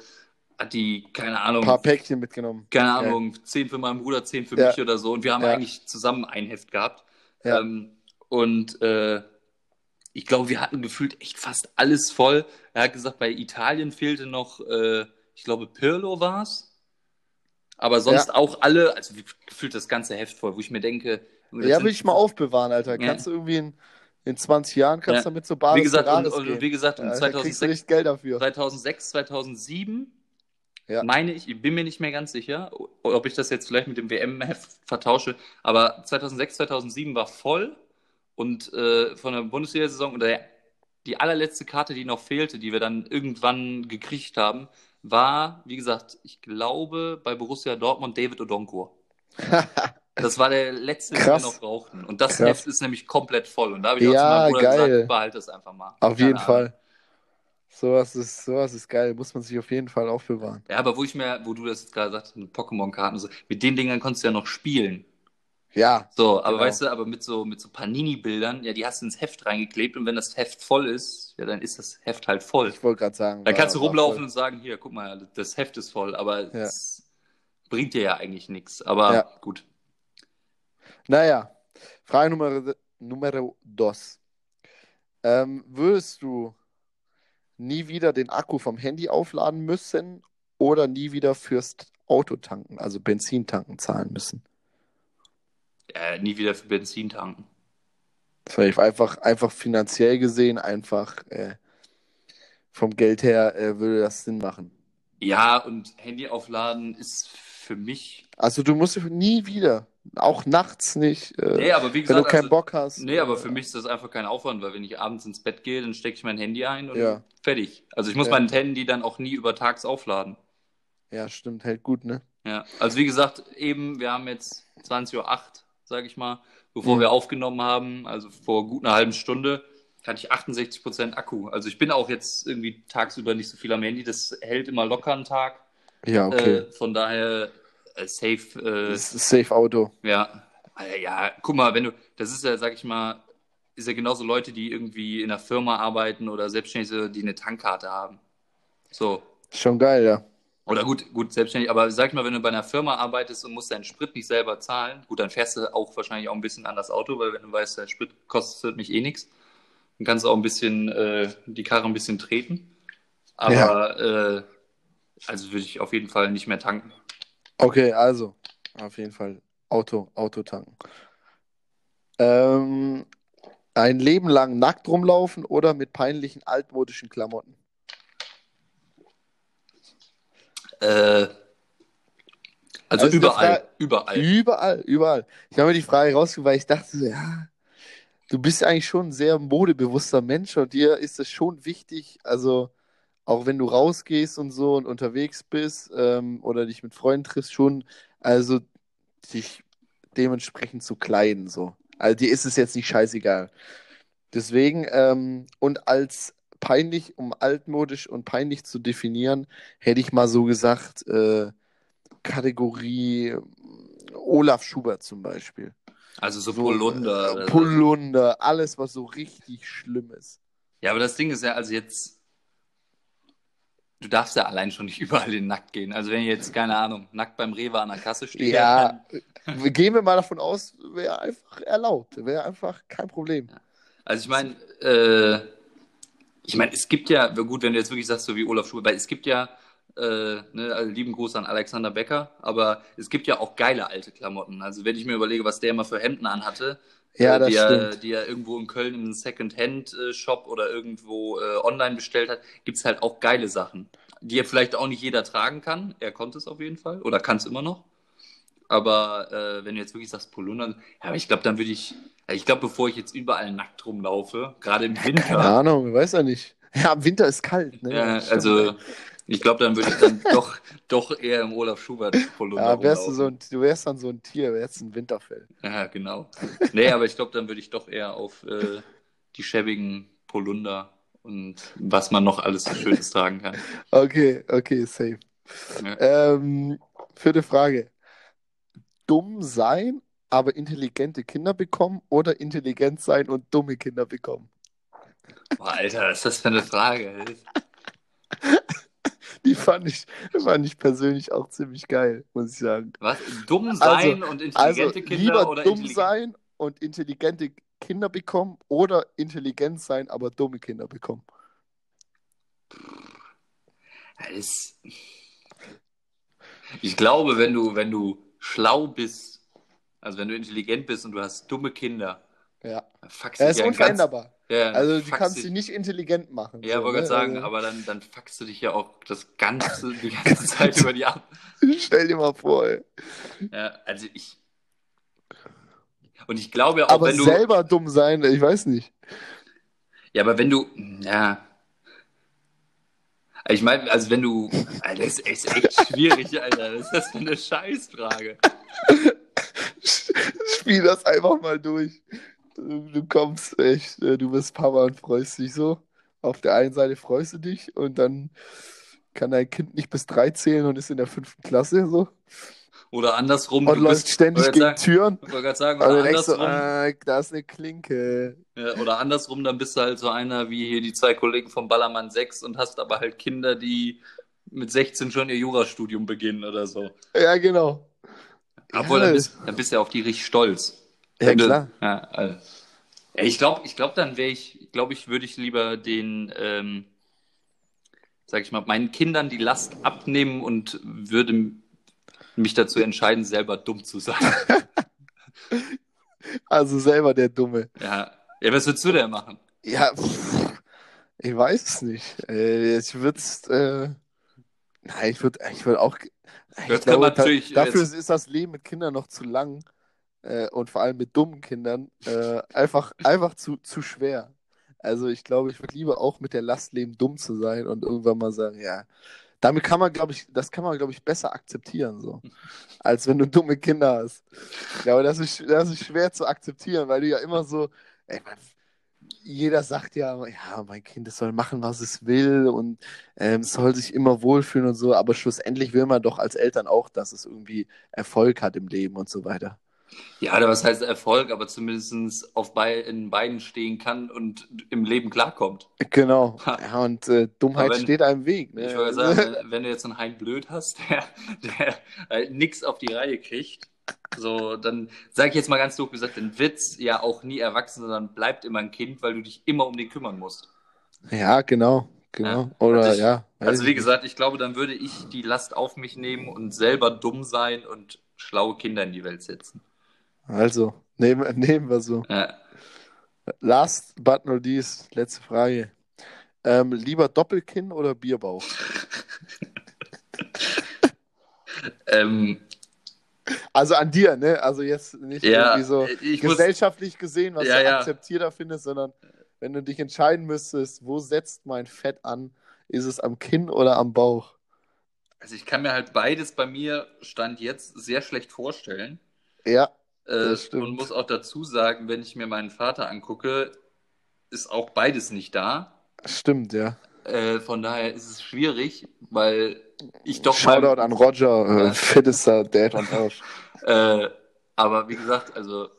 hat die, keine Ahnung, Ein paar Päckchen mitgenommen. keine Ahnung, zehn für meinen Bruder, zehn für Ja. mich oder so. Und wir haben Ja. eigentlich zusammen ein Heft gehabt. Ja. Ähm, und äh, ich glaube, wir hatten gefühlt echt fast alles voll. Er hat gesagt, bei Italien fehlte noch, äh, ich glaube, Pirlo war es. Aber sonst Ja. auch alle, also gefühlt das ganze Heft voll, wo ich mir denke, Ja, will ich mal aufbewahren, Alter. Ja. Kannst du irgendwie in, in 20 Jahren kannst Ja. du damit so Bares wie gesagt, und, Ferraris und gehen. wie gesagt, um Ja, da kriegst du 2006, echt Geld dafür. 2006, 2007, Ja. meine ich, ich bin mir nicht mehr ganz sicher, ob ich das jetzt vielleicht mit dem WM-Heft vertausche, aber 2006, 2007 war voll und äh, von der Bundesliga-Saison oder der, die allerletzte Karte, die noch fehlte, die wir dann irgendwann gekriegt haben, war, wie gesagt, ich glaube bei Borussia Dortmund David Odonkor. Das war der letzte, den wir Krass. noch brauchten. Und das Krass. Heft ist nämlich komplett voll. Und da habe ich auch Ja, zu meinem Bruder geil. gesagt, behalte es einfach mal. Auf Keine jeden Ahnung. Fall. Sowas ist, sowas ist geil. Muss man sich auf jeden Fall aufbewahren. Ja, aber wo ich mir, wo du das jetzt gerade sagst, mit Pokémon-Karten, und so, mit den Dingern konntest du ja noch spielen. Ja, So, aber Genau. weißt du, aber mit so, mit so Panini-Bildern, ja, die hast du ins Heft reingeklebt und wenn das Heft voll ist, ja, dann ist das Heft halt voll. ich wollte gerade sagen. Dann kannst du rumlaufen voll. und sagen, hier, guck mal, das Heft ist voll, aber Ja. das bringt dir ja eigentlich nichts. Aber Ja. gut. Naja, Frage Nummer, Numero dos. Ähm, würdest du nie wieder den Akku vom Handy aufladen müssen oder nie wieder fürs Auto tanken, also Benzin tanken zahlen müssen? Äh, nie wieder für Benzin tanken. Das war einfach, einfach finanziell gesehen, einfach äh, vom Geld her äh, würde das Sinn machen. Ja, und Handy aufladen ist für mich. Also du musst nie wieder, auch nachts nicht, äh, Nee, aber wie wenn gesagt, du keinen also, Bock hast. nee, aber für mich ist das einfach kein Aufwand, weil wenn ich abends ins Bett gehe, dann stecke ich mein Handy ein und Ja. fertig. Also ich muss Ja. mein Handy dann auch nie über tags aufladen. Ja, stimmt, hält gut, ne? Ja, also wie gesagt, eben, wir haben jetzt 20.08 Uhr, sage ich mal, bevor Mhm. wir aufgenommen haben, also vor gut einer halben Stunde, hatte ich 68% Akku. Also ich bin auch jetzt irgendwie tagsüber nicht so viel am Handy, das hält immer locker einen Tag. Ja, okay. Äh, von daher äh, safe, äh, Safe Auto. ja. Äh, Ja, guck mal, wenn du, das ist ja, sag ich mal, ist ja genauso Leute, die irgendwie in einer Firma arbeiten oder Selbstständige, die eine Tankkarte haben. So, Schon geil, ja. Oder gut, gut, selbstständig, aber sag ich mal, wenn du bei einer Firma arbeitest und musst deinen Sprit nicht selber zahlen, gut, dann fährst du auch wahrscheinlich auch ein bisschen an das Auto, weil wenn du weißt, der Sprit kostet mich eh nichts, dann kannst du auch ein bisschen äh, die Karre ein bisschen treten. Aber äh, also würde ich auf jeden Fall nicht mehr tanken. Okay, also, auf jeden Fall Auto, Auto tanken. Ähm, ein Leben lang nackt rumlaufen oder mit peinlichen altmodischen Klamotten? Äh, also, Also überall, Fra- überall. Überall, überall. Ich habe mir die Frage rausgesucht, weil ich dachte, so, ja, du bist eigentlich schon ein sehr modebewusster Mensch und dir ist es schon wichtig, also auch wenn du rausgehst und so und unterwegs bist ähm, oder dich mit Freunden triffst, schon, also dich dementsprechend zu kleiden, so. Also dir ist es jetzt nicht scheißegal. Deswegen, ähm, und als peinlich, um altmodisch und peinlich zu definieren, hätte ich mal so gesagt, äh, Kategorie äh, Olaf Schubert zum Beispiel. Also so, So, Polunder. äh. Polunder, alles, was so richtig schlimm ist. Ja, aber das Ding ist ja, also jetzt, du darfst ja allein schon nicht überall in nackt gehen. Also wenn ich jetzt, keine Ahnung, nackt beim Rewe an der Kasse stehe, Ja, gehen wir mal davon aus, wäre einfach erlaubt, wäre einfach kein Problem. Also ich meine, äh, ich meine, es gibt ja, gut, wenn du jetzt wirklich sagst, so wie Olaf Schubert, weil es gibt ja, äh, ne, also lieben Gruß an Alexander Becker, aber es gibt ja auch geile alte Klamotten. Also wenn ich mir überlege, was der immer für Hemden anhatte, Ja, äh, das die, er, die er irgendwo in Köln im Second-Hand-Shop oder irgendwo äh, online bestellt hat, gibt's halt auch geile Sachen. die vielleicht auch nicht jeder tragen kann. Er konnte es auf jeden Fall oder kann es immer noch. Aber äh, wenn du jetzt wirklich sagst Polunder, ja, aber ich glaube, dann würde ich, ich glaube, bevor ich jetzt überall nackt rumlaufe, gerade im Winter. Keine Ahnung, ich weiß ja nicht. Ja, im Winter ist kalt, ne? Ja, also ich glaube, dann würde ich dann doch, doch eher im Olaf Schubert Polunder Ja, wärst du, so ein, du wärst dann so ein Tier, wärst ein Winterfell. Ja, genau. Nee, aber ich glaube, dann würde ich doch eher auf äh, die schäbigen Polunder und was man noch alles so Schönes tragen kann. Okay, okay, safe. Ja. Ähm, vierte Frage. Dumm sein, aber intelligente Kinder bekommen oder intelligent sein und dumme Kinder bekommen? Boah, Alter, was ist das für eine Frage? Die fand ich, fand ich persönlich auch ziemlich geil, muss ich sagen. Was? Dumm sein und intelligente Also Kinder lieber oder dumm sein und intelligente Kinder bekommen oder intelligent sein, aber dumme Kinder bekommen. Ich glaube, wenn du, wenn du schlau bist, also wenn du intelligent bist und du hast dumme Kinder, Ja. fuckst Er ist unveränderbar. ja, Also du kannst dich- sie nicht intelligent machen. Ja, so, wollte ne? gerade sagen, Also, aber dann, dann fuckst du dich ja auch das ganze, die ganze Zeit über die ab. Stell dir mal vor, ey. Ja, also ich. Und ich glaube auch, Aber wenn du. selber dumm sein, ich weiß nicht. Ja, aber wenn du. Ja. Ich meine, also wenn du. Alter, das ist echt schwierig, Alter. Was ist das für eine Scheißfrage? Spiel das einfach mal durch. Du, du kommst echt, äh, du bist Papa und freust dich so. Auf der einen Seite freust du dich und dann kann dein Kind nicht bis drei zählen und ist in der fünften Klasse so Oder andersrum. und du läuft bist, ständig gegen sagen- Türen. Sagen, oder denkst so, andersrum, äh, da ist eine Klinke. ja, oder andersrum, dann bist du halt so einer wie hier die zwei Kollegen vom Ballermann 6 und hast aber halt Kinder, die mit 16 schon ihr Jurastudium beginnen oder so. Ja, genau. Obwohl, dann, bist, dann bist du ja auf die richtig stolz. Ja, du- klar. Ja, also. ich glaube, ich glaub, dann wäre ich, glaube ich, würde ich lieber den, ähm, sag ich mal, meinen Kindern die Last abnehmen und würde mich dazu entscheiden, selber dumm zu sein. Also selber der Dumme. ja. ja, was würdest du denn machen? Ja, pff, ich weiß es nicht. Ich würde es, äh, nein, ich würde ich würd auch, ich glaube, kann man natürlich da, dafür ist das Leben mit Kindern noch zu lang äh, und vor allem mit dummen Kindern äh, einfach, einfach zu, zu schwer. Also ich glaube, ich würde lieber auch mit der Last leben, dumm zu sein und irgendwann mal sagen, ja, damit kann man, glaube ich, das kann man, glaube ich, besser akzeptieren, so, als wenn du dumme Kinder hast. Ich glaube, das ist, das ist schwer zu akzeptieren, weil du ja immer so, ey, man, jeder sagt ja, ja, mein Kind, es soll machen, was es will und ähm, es soll sich immer wohlfühlen und so, aber schlussendlich will man doch als Eltern auch, dass es irgendwie Erfolg hat im Leben und so weiter. Ja, oder was heißt Erfolg, aber zumindest auf bei, in Beinen stehen kann und im Leben klarkommt. Genau. Ja, und äh, Dummheit wenn- steht einem Weg. Ne? Ich wollte sagen, wenn, du jetzt einen Hein Blöd hast, der, der halt nix auf die Reihe kriegt, so, dann sage ich jetzt mal ganz doof gesagt, dann wird's ja auch nie erwachsen, sondern bleibt immer ein Kind, weil du dich immer um den kümmern musst. ja, genau. Genau. Ja. Oder Also ich- ja. Also wie gesagt, ich glaube, dann würde ich die Last auf mich nehmen und selber dumm sein und schlaue Kinder in die Welt setzen. Also, nehmen, nehmen wir so. Ja. Last but not least, letzte Frage. Ähm, lieber Doppelkinn oder Bierbauch? Ähm, Also an dir, ne? Also jetzt nicht Ja, irgendwie so ich muss- gesellschaftlich gesehen, was Ja, du ja. akzeptierter findest, sondern wenn du dich entscheiden müsstest, wo setzt mein Fett an? Ist es am Kinn oder am Bauch? also ich kann mir halt beides bei mir Stand jetzt sehr schlecht vorstellen. Ja, Äh, Das stimmt. und muss auch dazu sagen, wenn ich mir meinen Vater angucke, ist auch beides nicht da. stimmt, ja. Äh, von daher ist es schwierig, weil ich doch Shoutout meinem- an Roger, äh, Ja. fettester Dad on Earth. Äh, aber wie gesagt, also,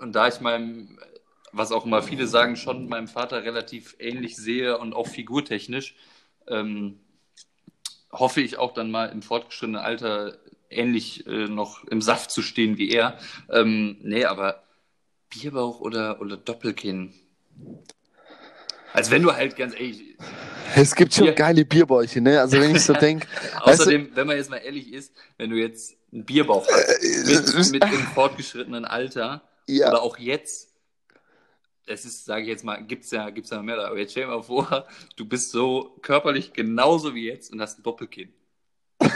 und da ich meinem, was auch immer viele sagen, schon meinem Vater relativ ähnlich sehe und auch figurtechnisch, ähm, hoffe ich auch dann mal im fortgeschrittenen Alter ähnlich äh, noch im Saft zu stehen wie er. Ähm, nee, aber Bierbauch oder, oder Doppelkinn. Also wenn du halt ganz ehrlich, Es gibt schon Bier- geile Bierbäuche, ne? Also wenn ich so denke, außerdem, wenn man jetzt mal ehrlich ist, wenn du jetzt einen Bierbauch hast, Äh, mit, mit im fortgeschrittenen Alter, ja, oder auch jetzt, es ist, sage ich jetzt mal, gibt's ja, gibt's ja mehr, aber jetzt stell dir mal vor, du bist so körperlich genauso wie jetzt und hast ein Doppelkinn.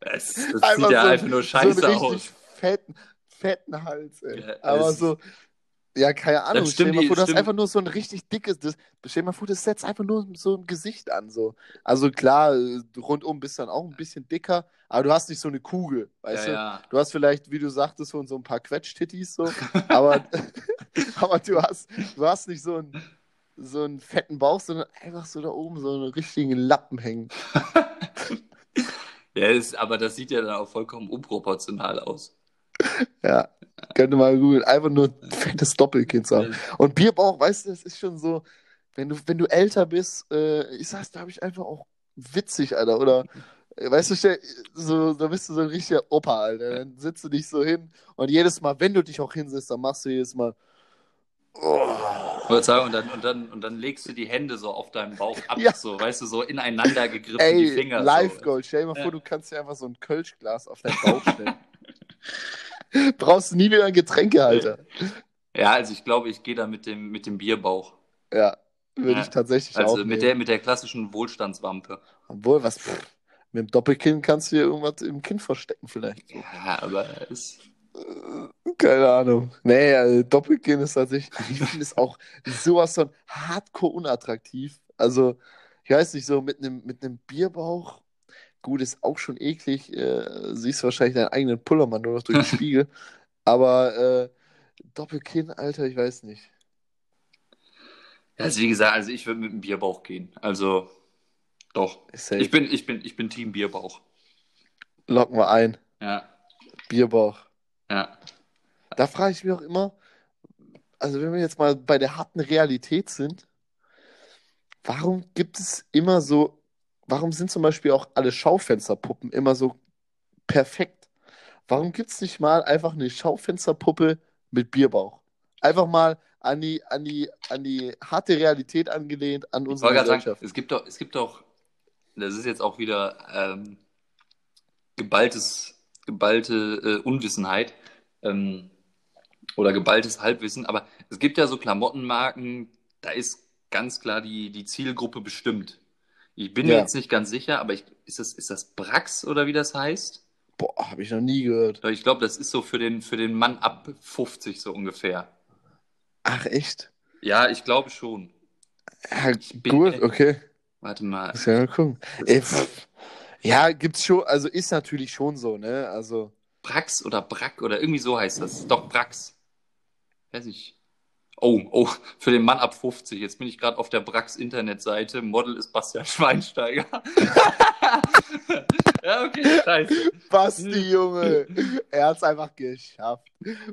Das, das sieht ja so- einfach nur so scheiße richtig aus. fetten, fetten Hals, ey. Ja, Aber so, ja, keine Ahnung. Das Stell dir mal vor, du hast einfach nur so ein richtig dickes, das, stell dir mal vor, das setzt einfach nur so ein Gesicht an, so. Also klar, äh, rundum bist du dann auch ein bisschen dicker, aber du hast nicht so eine Kugel, weißt Ja, du? ja. Du hast vielleicht, wie du sagtest, so, so ein paar Quetschtittis, so, aber, aber du hast, du hast nicht so einen, so einen fetten Bauch, sondern einfach so da oben so einen richtigen Lappen hängen. Ja, ist, aber das sieht ja dann auch vollkommen unproportional aus. Ja, könnte mal googeln. Einfach nur fettes Doppelkinn zu haben. Und Bierbauch, weißt du, das ist schon so, wenn du, wenn du älter bist, äh, ich sag's, da habe ich einfach auch witzig, Alter. Oder, äh, weißt du, so, da bist du so ein richtiger Opa, Alter. Dann sitzt du dich so hin und jedes Mal, wenn du dich auch hinsetzt, dann machst du jedes Mal. Oh. Ich sagen, und dann, und, dann, und dann legst du die Hände so auf deinen Bauch ab, Ja. so, weißt du, so ineinander gegriffen, die Ey, Finger. Live so. Goal. Stell dir mal Ja. vor, du kannst dir einfach so ein Kölschglas auf deinen Bauch stellen. Brauchst nie wieder einen Getränkehalter. Ja, also ich glaube, ich gehe da mit dem, mit dem Bierbauch. Ja, würde Ja. ich tatsächlich auch. Also mit der, mit der klassischen Wohlstandswampe. Obwohl, was. Pff, mit dem Doppelkinn kannst du dir irgendwas im Kinn verstecken, vielleicht. Ja, aber es, Keine Ahnung. Nee, also Doppelkinn ist tatsächlich. Ich finde es auch sowas von hardcore unattraktiv. Also, ich weiß nicht, so mit einem mit einem Bierbauch. Gut, ist auch schon eklig. Äh, siehst wahrscheinlich deinen eigenen Pullermann nur noch durch den Spiegel. Aber äh, Doppelkinn, Alter, ich weiß nicht. Ja, also wie gesagt, also ich würde mit dem Bierbauch gehen. Also doch. Safe. Ich bin, ich bin, ich bin Team Bierbauch. Locken wir ein. Ja, Bierbauch. ja. Da frage ich mich auch immer, also wenn wir jetzt mal bei der harten Realität sind, warum gibt es immer so, warum sind zum Beispiel auch alle Schaufensterpuppen immer so perfekt? Warum gibt es nicht mal einfach eine Schaufensterpuppe mit Bierbauch? Einfach mal an die, an die, an die harte Realität angelehnt, an unsere gerade sagen, Gesellschaft. es gibt doch, es gibt doch, das ist jetzt auch wieder ähm, geballtes, geballte äh, Unwissenheit ähm, oder geballtes Halbwissen, aber es gibt ja so Klamottenmarken, da ist ganz klar die, die Zielgruppe bestimmt. Ich bin mir Ja. jetzt nicht ganz sicher, aber ich, ist, das, ist das Brax oder wie das heißt? Boah, habe ich noch nie gehört. Ich glaube, das ist so für den, für den Mann ab 50 so ungefähr. Ach, echt? Ja, ich glaube schon. Ja, bin- gut, okay. Warte mal. Muss ja mal gucken. Ey. Ja, gibt's schon, also ist natürlich schon so, ne? Also, Brax oder Brack oder irgendwie so heißt das. Doch, Brax. Weiß ich. Oh, oh, für den Mann ab 50. Jetzt bin ich gerade auf der Brax Internetseite. Model ist Bastian Schweinsteiger. ja, okay, scheiße. Basti, Junge. Er hat's einfach geschafft.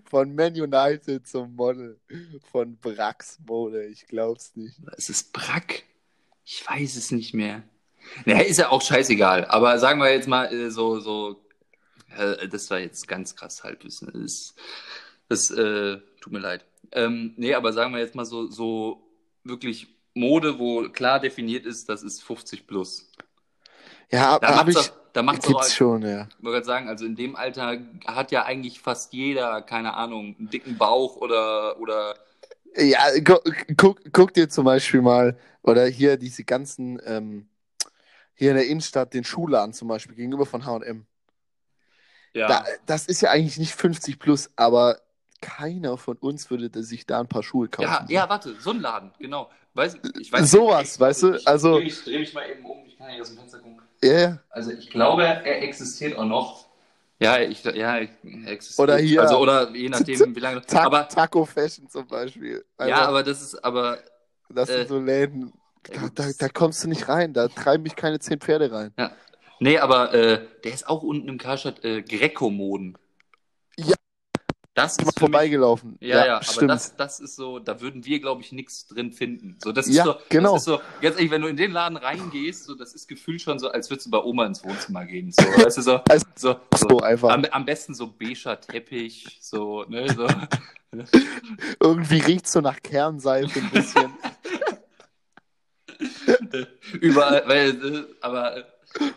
Von Man United zum Model. Von Brax Mode. Ich glaub's nicht. Es ist Brack. Ich weiß es nicht mehr. Naja, ist ja auch scheißegal. Aber sagen wir jetzt mal äh, so, so, äh, das war jetzt ganz krass Halbwissen. Das, das äh, tut mir leid. Ähm, nee, aber sagen wir jetzt mal so, so wirklich Mode, wo klar definiert ist, das ist 50 plus. Ja, Da hab macht's ich. auch, da macht's auch, Gibt's ich schon, ja. wollte gerade sagen, also in dem Alter hat ja eigentlich fast jeder, keine Ahnung, einen dicken Bauch oder, oder Ja, gu guck, guck dir zum Beispiel mal, oder hier diese ganzen, ähm, hier in der Innenstadt, den Schuhladen zum Beispiel, gegenüber von HM. ja. Da, das ist ja eigentlich nicht 50 plus, aber keiner von uns würde sich da ein paar Schuhe kaufen. Ja, ja, warte, so ein Laden, genau. Weiß, ich weiß Sowas, ich, weißt du, Ich, also- Ich drehe mich mal eben um, ich kann nicht aus dem Fenster gucken. Ja, ja. Also ich glaube, er existiert auch noch. Ja, ich, ja, er existiert. Oder hier- Also, oder je nachdem, wie lange. Ta aber, Taco Fashion zum Beispiel. ja, Einfach, aber das ist, aber, das sind äh, so Läden, ja, da, da, da kommst du nicht rein, da treiben mich keine zehn Pferde rein. nee, aber, äh, der ist auch unten im Karstadt, äh, Greco-Moden. Ja. Das ist für mich, vorbeigelaufen. Ja, ja, aber stimmt. das, das ist so, da würden wir, glaube ich, nichts drin finden. So, das ist Ja, so, genau. Das ist so, ganz ehrlich, wenn du in den Laden reingehst, so, das ist gefühlt schon so, als würdest du bei Oma ins Wohnzimmer gehen. So, weißt du, so, Also, so, so, so einfach. am, am besten so beiger Teppich, so, ne, so. Irgendwie riecht so nach Kernseife ein bisschen. Überall, weil, äh, aber, äh,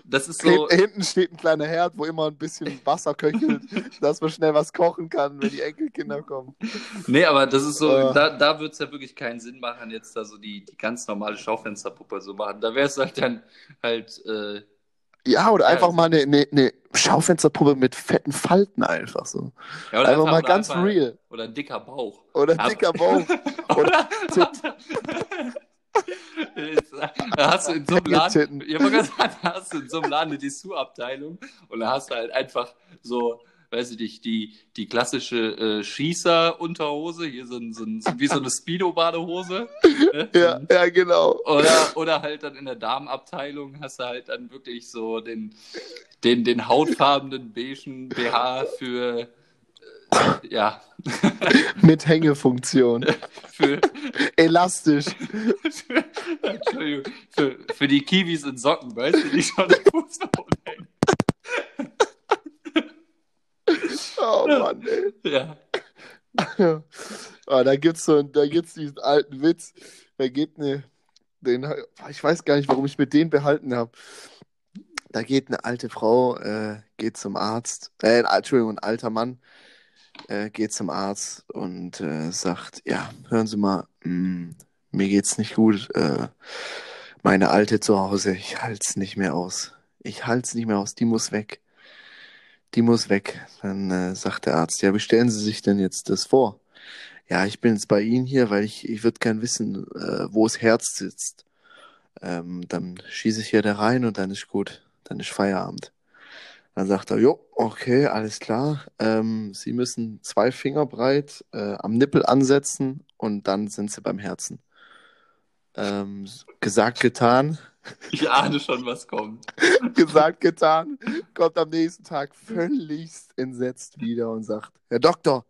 das ist so. Hinten steht ein kleiner Herd, wo immer ein bisschen Wasser köchelt, dass man schnell was kochen kann, wenn die Enkelkinder kommen. Nee, aber das ist so, Äh. da, da würde es ja wirklich keinen Sinn machen, jetzt da so die, die ganz normale Schaufensterpuppe so machen. Da wäre es halt dann halt, äh, Ja, oder Ja, einfach mal eine, eine, eine Schaufensterpuppe mit fetten Falten einfach so. ja, oder Einfach mal oder ganz einfach- real. Oder ein dicker Bauch. Oder Ja. dicker Bauch. Oder, hast du in so einem Laden, gesagt, da hast du in so einem Laden eine Dessous-Abteilung und da hast du halt einfach so, weiß ich nicht, die, die klassische äh, Schießer-Unterhose, hier so, ein, so, ein, so wie so eine Speedo-Badehose. ne? Ja, ja, genau. Oder, oder halt dann in der Damenabteilung hast du halt dann wirklich so den, den, den hautfarbenen beigen BH für, äh, ja, Mit Hängefunktion. für, Elastisch. für, Entschuldigung, für, für die Kiwis in Socken, weißt du, die schon im Fußball hängen. Oh Mann, ey. Ja. Ah, da gibt's so, da gibt's diesen alten Witz. Da geht eine, den, ich weiß gar nicht, warum ich mit den behalten habe. Da geht eine alte Frau, äh, geht zum Arzt, äh, Entschuldigung, ein alter Mann, äh, geht zum Arzt und äh, sagt, ja, hören Sie mal, mh, mir geht's nicht gut, äh, meine Alte zu Hause, ich halt's nicht mehr aus. Ich halt's nicht mehr aus, die muss weg. Die muss weg. Dann äh, sagt der Arzt, ja, wie stellen Sie sich denn jetzt das vor? Ja, ich bin jetzt bei Ihnen hier, weil ich, ich würde gern wissen, äh, wo das Herz sitzt. Ähm, dann schieße ich hier da rein und dann ist gut. Dann ist Feierabend. Dann sagt er, jo, okay, alles klar. Ähm, Sie müssen zwei Finger breit äh, am Nippel ansetzen und dann sind Sie beim Herzen. Ähm, gesagt, getan. Ich ahne schon, was kommt. gesagt, getan, kommt am nächsten Tag völlig entsetzt wieder und sagt, Herr Doktor,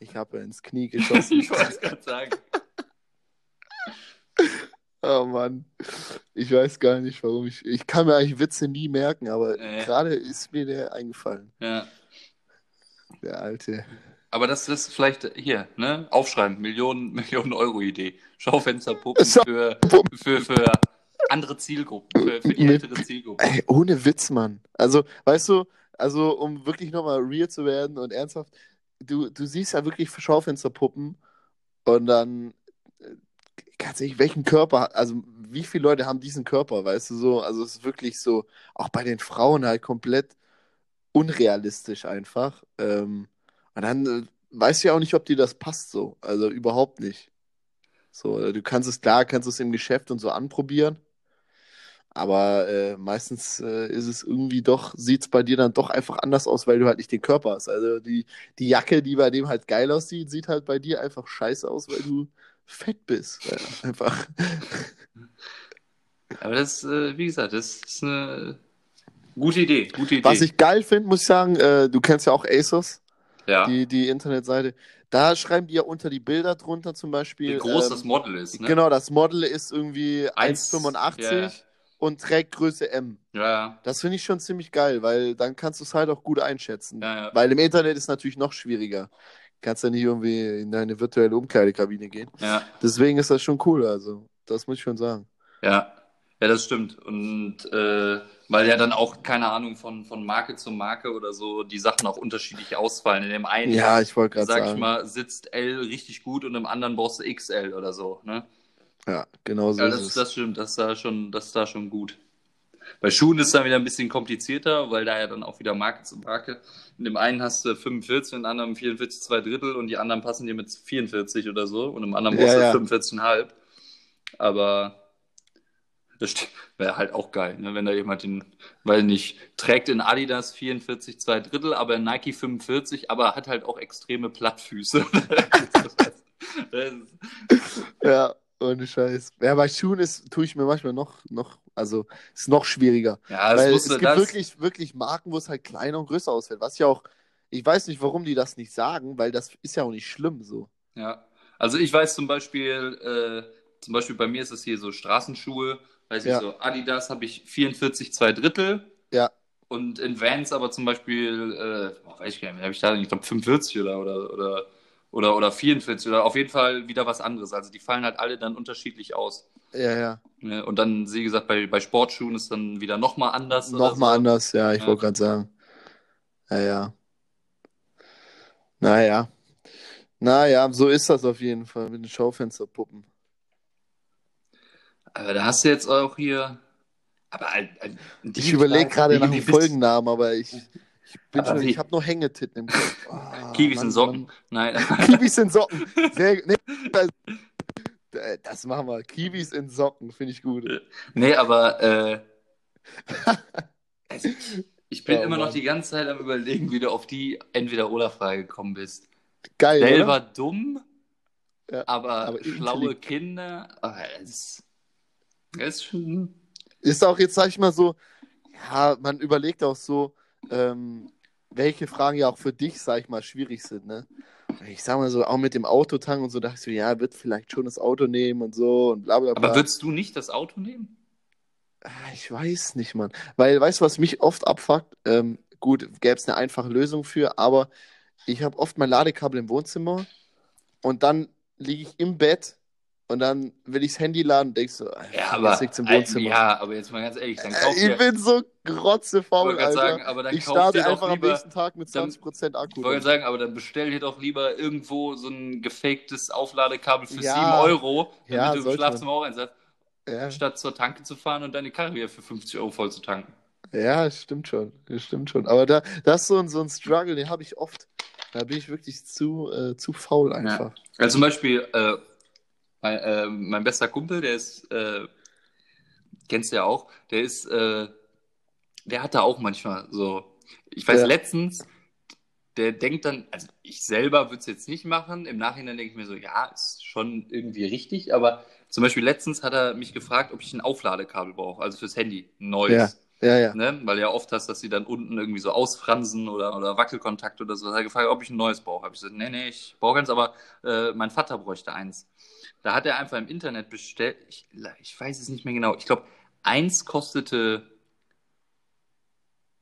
ich habe ins Knie geschossen. Ich wollte es gerade sagen. Oh Mann, ich weiß gar nicht, warum ich, ich kann mir eigentlich Witze nie merken, aber Nee. gerade ist mir der eingefallen, Ja. der alte. Aber das ist vielleicht hier, ne? Aufschreiben, Millionen, Millionen Euro Idee. Schaufensterpuppen Schau- für, für, für andere Zielgruppen, für, für die ältere Zielgruppe. Ey, ohne Witz, Mann. Also, weißt du, also um wirklich nochmal real zu werden und ernsthaft, du, du siehst ja wirklich Schaufensterpuppen und dann, ganz ehrlich, welchen Körper, also wie viele Leute haben diesen Körper, weißt du so? Also es ist wirklich so, auch bei den Frauen halt komplett unrealistisch einfach. Ähm, und dann äh, weißt du ja auch nicht, ob dir das passt so. Also überhaupt nicht. So, du kannst es klar, kannst es im Geschäft und so anprobieren. Aber äh, meistens äh, ist es irgendwie doch, sieht es bei dir dann doch einfach anders aus, weil du halt nicht den Körper hast. Also die, die Jacke, die bei dem halt geil aussieht, sieht halt bei dir einfach scheiße aus, weil du fett bist. Ja, einfach. Aber das, äh, wie gesagt, das ist eine gute Idee. Gute Idee. Was ich geil finde, muss ich sagen, äh, du kennst ja auch ASOS, ja. die, die Internetseite. Da schreiben die ja unter die Bilder drunter zum Beispiel. Wie groß ähm, das Model ist, ne? Genau, das Model ist irgendwie Eins- 1,85 ja. und trägt Größe M. Ja, ja. Das finde ich schon ziemlich geil, weil dann kannst du es halt auch gut einschätzen. Ja, ja. Weil im Internet ist natürlich noch schwieriger. Kannst ja nicht irgendwie in deine virtuelle Umkleidekabine gehen. ja. Deswegen ist das schon cool, also. Das muss ich schon sagen. Ja, ja, das stimmt. Und äh, weil ja dann auch, keine Ahnung, von, von Marke zu Marke oder so die Sachen auch unterschiedlich ausfallen. In dem einen, Ja, ich sag ich sagen. mal, sitzt L richtig gut und im anderen brauchst du XL oder so. Ne? Ja, genau so Ja, ist das, es. das stimmt, das ist da schon, das ist da schon gut. Bei Schuhen ist es dann wieder ein bisschen komplizierter, weil da ja dann auch wieder Marke zu Marke. In dem einen hast du 45, in dem anderen 44, zwei Drittel und die anderen passen dir mit 44 oder so und im anderen Ja, brauchst du ja. 45,5. Aber das wäre halt auch geil, ne? wenn da jemand den, weil nicht, trägt in Adidas 44, zwei Drittel, aber in Nike 45, aber hat halt auch extreme Plattfüße. Ja, ohne Scheiß. Ja, bei Schuhen ist, tue ich mir manchmal noch, noch, also ist noch schwieriger. ja, das Weil es gibt das. wirklich, wirklich Marken, wo es halt kleiner und größer ausfällt. Was ja auch, ich weiß nicht, warum die das nicht sagen, weil das ist ja auch nicht schlimm so. Ja, also ich weiß zum Beispiel, äh, zum Beispiel bei mir ist es hier so Straßenschuhe, weiß Ja. ich so, Adidas habe ich 44, zwei Drittel Ja, und in Vans aber zum Beispiel, äh, oh, weiß ich gar nicht, habe ich da, ich glaube 45 oder, oder, oder, Oder, oder 44 oder auf jeden Fall wieder was anderes. Also die fallen halt alle dann unterschiedlich aus. Ja, ja. Ne? Und dann, wie gesagt, bei, bei Sportschuhen ist dann wieder nochmal anders. Nochmal so. anders, ja, ich Ja. wollte gerade sagen. Ja, ja. Naja. Naja, so ist das auf jeden Fall mit den Schaufensterpuppen. Aber da hast du jetzt auch hier. Aber die- Ich überlege gerade nach dem Folgennamen, aber ich, ich schon, wie- ich habe noch Hängetitten im Kopf. Ah, Kiwis Mann, in Socken. Mann. Nein. Kiwis in Socken. Sehr, nee, das, das machen wir. Kiwis in Socken, finde ich gut. nee, aber äh, also ich, bin Oh, immer noch Mann. die ganze Zeit am überlegen, wie du auf die Entweder-Oder-Frage gekommen bist. Geil, Selber oder? dumm, Ja, aber, aber schlaue. Kinder. ah, Das, das ist schon. Ist auch jetzt, sag ich mal so, ja, man überlegt auch so, ähm, welche Fragen ja auch für dich, sag ich mal, schwierig sind, ne? Ich sag mal so, auch mit dem Autotank und so, dachte ich so, ja, wird vielleicht schon das Auto nehmen und so und bla bla bla. Aber würdest du nicht das Auto nehmen? Ah, Ich weiß nicht, Mann. Weil, weißt du, was mich oft abfuckt? Ähm, gut, gäbe es eine einfache Lösung für, aber ich habe oft mein Ladekabel im Wohnzimmer und dann liege ich im Bett und dann will ich das Handy laden und denk so, ah, Ja, aber, im äh, Wohnzimmer. ja, aber jetzt mal ganz ehrlich, dann kauf Äh, ich bin so ich grotzefaul, wollte gerade Alter. sagen, aber dann ich starte einfach am lieber, nächsten Tag mit dann- 20% Akku. ich wollte sagen, aber dann bestell dir doch lieber irgendwo so ein gefaktes Aufladekabel für Ja. 7 Euro, damit Ja, du im Schlafzimmer auch eins hast, ja, statt zur Tanke zu fahren und deine Karre wieder für 50 Euro voll zu tanken. ja, stimmt schon. Das stimmt schon. Aber da, das ist so ein, so ein Struggle, den habe ich oft. Da bin ich wirklich zu, äh, zu faul einfach. Also zum Beispiel, äh, mein, äh, mein bester Kumpel, der ist, äh, kennst du ja auch, der ist, äh, der hat da auch manchmal so, ich weiß, Ja. letztens, der denkt dann, also ich selber würde es jetzt nicht machen, im Nachhinein denke ich mir so, ja, ist schon irgendwie richtig, aber zum Beispiel letztens hat er mich gefragt, ob ich ein Aufladekabel brauche, also fürs Handy, ein neues. Ja, ja. Ne? Weil ja oft hast, dass sie dann unten irgendwie so ausfransen oder, oder Wackelkontakt oder so. Da hat er gefragt, ob ich ein neues brauche. Habe ich gesagt, nee, nee, ich brauche eins, aber äh, mein Vater bräuchte eins. Da hat er einfach im Internet bestellt, ich, ich weiß es nicht mehr genau, ich glaube, eins kostete,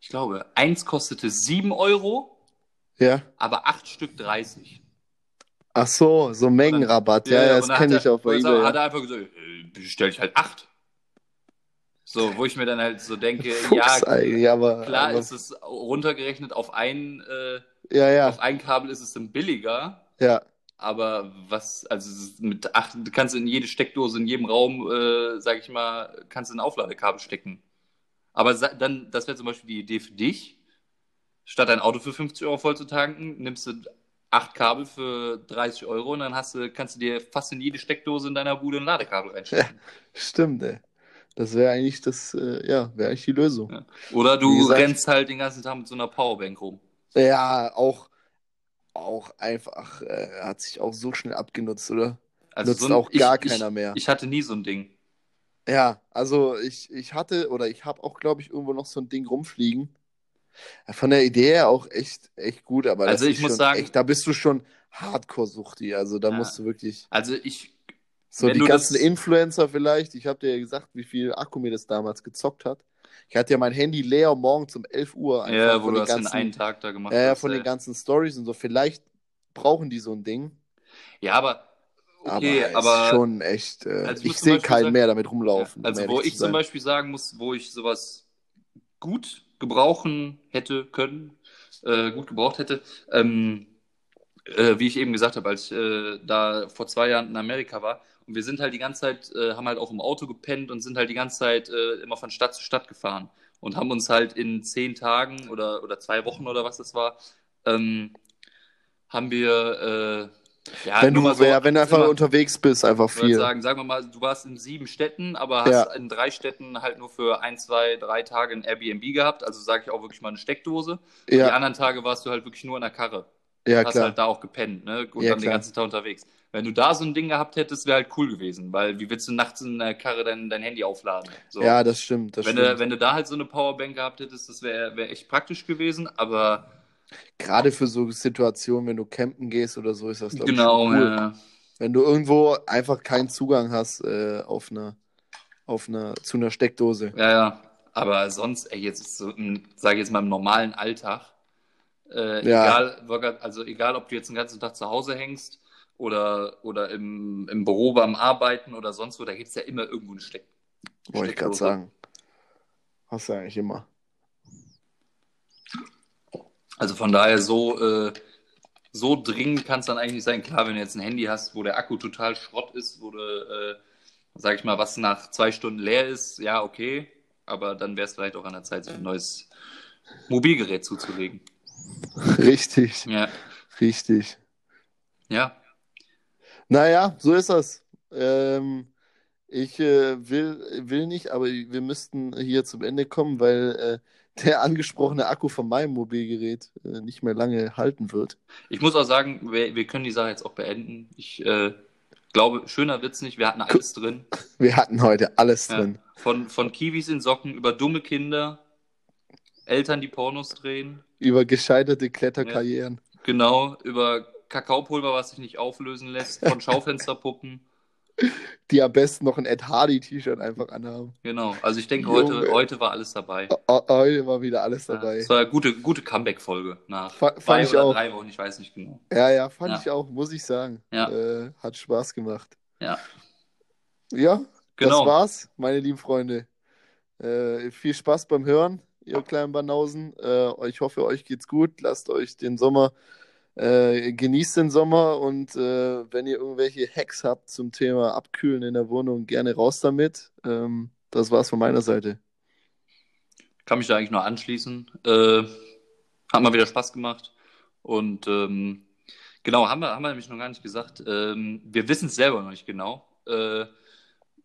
ich glaube, eins kostete 7 Euro, ja. aber acht Stück 30. Ach so, so Mengenrabatt. Ja, ja, und das kenne ich auch bei eBay. hat Ja. er einfach gesagt, äh, bestell ich halt acht. So, wo ich mir dann halt so denke, Fuchs ja, aber, Klar aber ist es runtergerechnet auf ein, äh, ja, ja, auf ein Kabel ist es dann billiger, ja, aber was, also mit acht, du kannst in jede Steckdose, in jedem Raum, äh, sag ich mal, kannst du ein Aufladekabel stecken. Aber dann, das wäre zum Beispiel die Idee für dich, statt dein Auto für 50 Euro voll zu tanken, nimmst du acht Kabel für 30 Euro und dann hast du, kannst du dir fast in jede Steckdose in deiner Bude ein Ladekabel reinstecken. stimmt, ey. Das wäre eigentlich das, äh, ja, wäre eigentlich die Lösung. Ja. Oder du gesagt- rennst halt den ganzen Tag mit so einer Powerbank rum. Ja, auch, auch einfach, äh, hat sich auch so schnell abgenutzt, oder? Also Nutzt so ein- auch gar ich, keiner mehr. Ich hatte nie so ein Ding. Ja, also ich, ich hatte oder ich habe auch, glaube ich, irgendwo noch so ein Ding rumfliegen. Von der Idee her auch echt, echt gut, aber Also ich muss schon sagen- echt, da bist du schon Hardcore-Suchti. Also da Ja. musst du wirklich Also ich, so Wenn die ganzen das- Influencer vielleicht. Ich habe dir ja gesagt, wie viel Akku mir das damals gezockt hat. Ich hatte ja mein Handy leer morgens um 11 Uhr. einfach ja, wo von du den das in ganzen, einen Tag da gemacht ja, ja, hast. von äh. den ganzen Stories und so. Vielleicht brauchen die so ein Ding. Ja, aber okay, aber, aber, ist schon echt. Äh, Also ich sehe keinen sagen- mehr damit ja, rumlaufen. um also wo ich zum. Beispiel sagen muss, wo ich sowas gut gebrauchen hätte können, äh, gut gebraucht hätte, ähm, äh, wie ich eben gesagt habe, als ich äh, da vor zwei Jahren in Amerika war. Und wir sind halt die ganze Zeit, äh, haben halt auch im Auto gepennt und sind halt die ganze Zeit äh, immer von Stadt zu Stadt gefahren und haben uns halt in zehn Tagen oder, oder zwei Wochen oder was das war, ähm, haben wir, äh, ja, wenn du, mal so, ja, wenn du einfach immer- unterwegs bist, einfach ich würde viel. sagen, sagen wir mal, du warst in sieben Städten, aber hast Ja. in drei Städten halt nur für ein, zwei, drei Tage ein Airbnb gehabt. Also sage ich auch wirklich mal eine Steckdose. Die ja, anderen Tage warst du halt wirklich nur in der Karre. Ja, hast klar. halt da auch gepennt, ne? Und Ja, dann den klar. ganzen Tag unterwegs. Wenn du da so ein Ding gehabt hättest, wäre halt cool gewesen, weil wie willst du nachts in der Karre dein, dein Handy aufladen? So. Ja, das stimmt. Das wenn, stimmt. du, wenn du da halt so eine Powerbank gehabt hättest, das wäre wär echt praktisch gewesen, aber Gerade für so Situationen, wenn du campen gehst oder so, ist das, glaube genau, ich, cool. ja. Wenn du irgendwo einfach keinen Zugang hast äh, auf eine, auf eine, zu einer Steckdose. Ja, ja. Aber sonst, ey, jetzt ist so, sage ich jetzt mal im normalen Alltag, Äh, Ja. egal, Workout- also egal, ob du jetzt den ganzen Tag zu Hause hängst oder, oder im, im Büro beim Arbeiten oder sonst wo, da gibt es ja immer irgendwo eine Steck. Wollte ich gerade sagen. Hast du eigentlich immer. Also von daher so, äh, so dringend kann es dann eigentlich nicht sein. Klar, wenn du jetzt ein Handy hast, wo der Akku total Schrott ist, wo du, äh, sag ich mal, was nach zwei Stunden leer ist, ja, okay. Aber dann wäre es vielleicht auch an der Zeit, sich ein neues Mobilgerät zuzulegen. Richtig, Ja, richtig. ja. Naja, so ist das. Ähm, ich äh, will, will nicht, aber wir müssten hier zum Ende kommen, weil äh, der angesprochene Akku von meinem Mobilgerät äh, nicht mehr lange halten wird. Ich muss auch sagen, wir, wir können die Sache jetzt auch beenden. Ich äh, glaube, schöner wird's nicht. Wir hatten alles drin. Wir hatten heute alles Ja. drin. Von, von Kiwis in Socken über dumme Kinder, Eltern, die Pornos drehen, Über gescheiterte Kletterkarrieren. genau, über Kakaopulver, was sich nicht auflösen lässt, von Schaufensterpuppen. die am besten noch ein Ed Hardy-T-Shirt einfach anhaben. Genau, also ich denke, Junge. heute, heute war alles dabei. Heute war wieder alles Ja, dabei. Es war eine gute, gute Comeback-Folge nach fand zwei ich oder auch. drei Wochen, ich weiß nicht genau. Ja, ja, fand Ja. ich auch, muss ich sagen. Ja. Äh, hat Spaß gemacht. Ja, Ja, genau. das war's, meine lieben Freunde. Äh, viel Spaß beim Hören, ihr kleinen Banausen. Äh, ich hoffe, euch geht's gut. Lasst euch den Sommer, äh, genießt den Sommer und äh, wenn ihr irgendwelche Hacks habt zum Thema Abkühlen in der Wohnung, gerne raus damit. Ähm, das war's von meiner Seite. Kann mich da eigentlich nur anschließen. Äh, hat mal wieder Spaß gemacht. Und ähm, genau, haben wir, haben wir nämlich noch gar nicht gesagt. Ähm, wir wissen es selber noch nicht genau. Äh,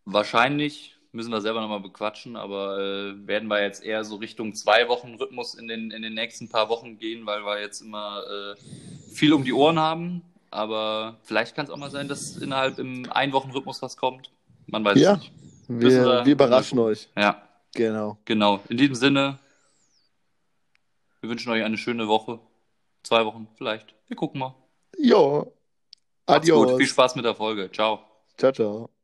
wahrscheinlich müssen wir selber nochmal bequatschen, aber äh, werden wir jetzt eher so Richtung zwei Wochen Rhythmus in den, in den nächsten paar Wochen gehen, weil wir jetzt immer äh, viel um die Ohren haben. Aber vielleicht kann es auch mal sein, dass innerhalb im Ein-Wochen-Rhythmus was kommt. Man weiß Ja. es nicht. Wir, wir- wir überraschen euch. Ja. Genau. Genau. In diesem Sinne, wir wünschen euch eine schöne Woche. Zwei Wochen vielleicht. Wir gucken mal. Jo. Macht's gut. Adios. Viel Spaß mit der Folge. Ciao. Ciao, ciao.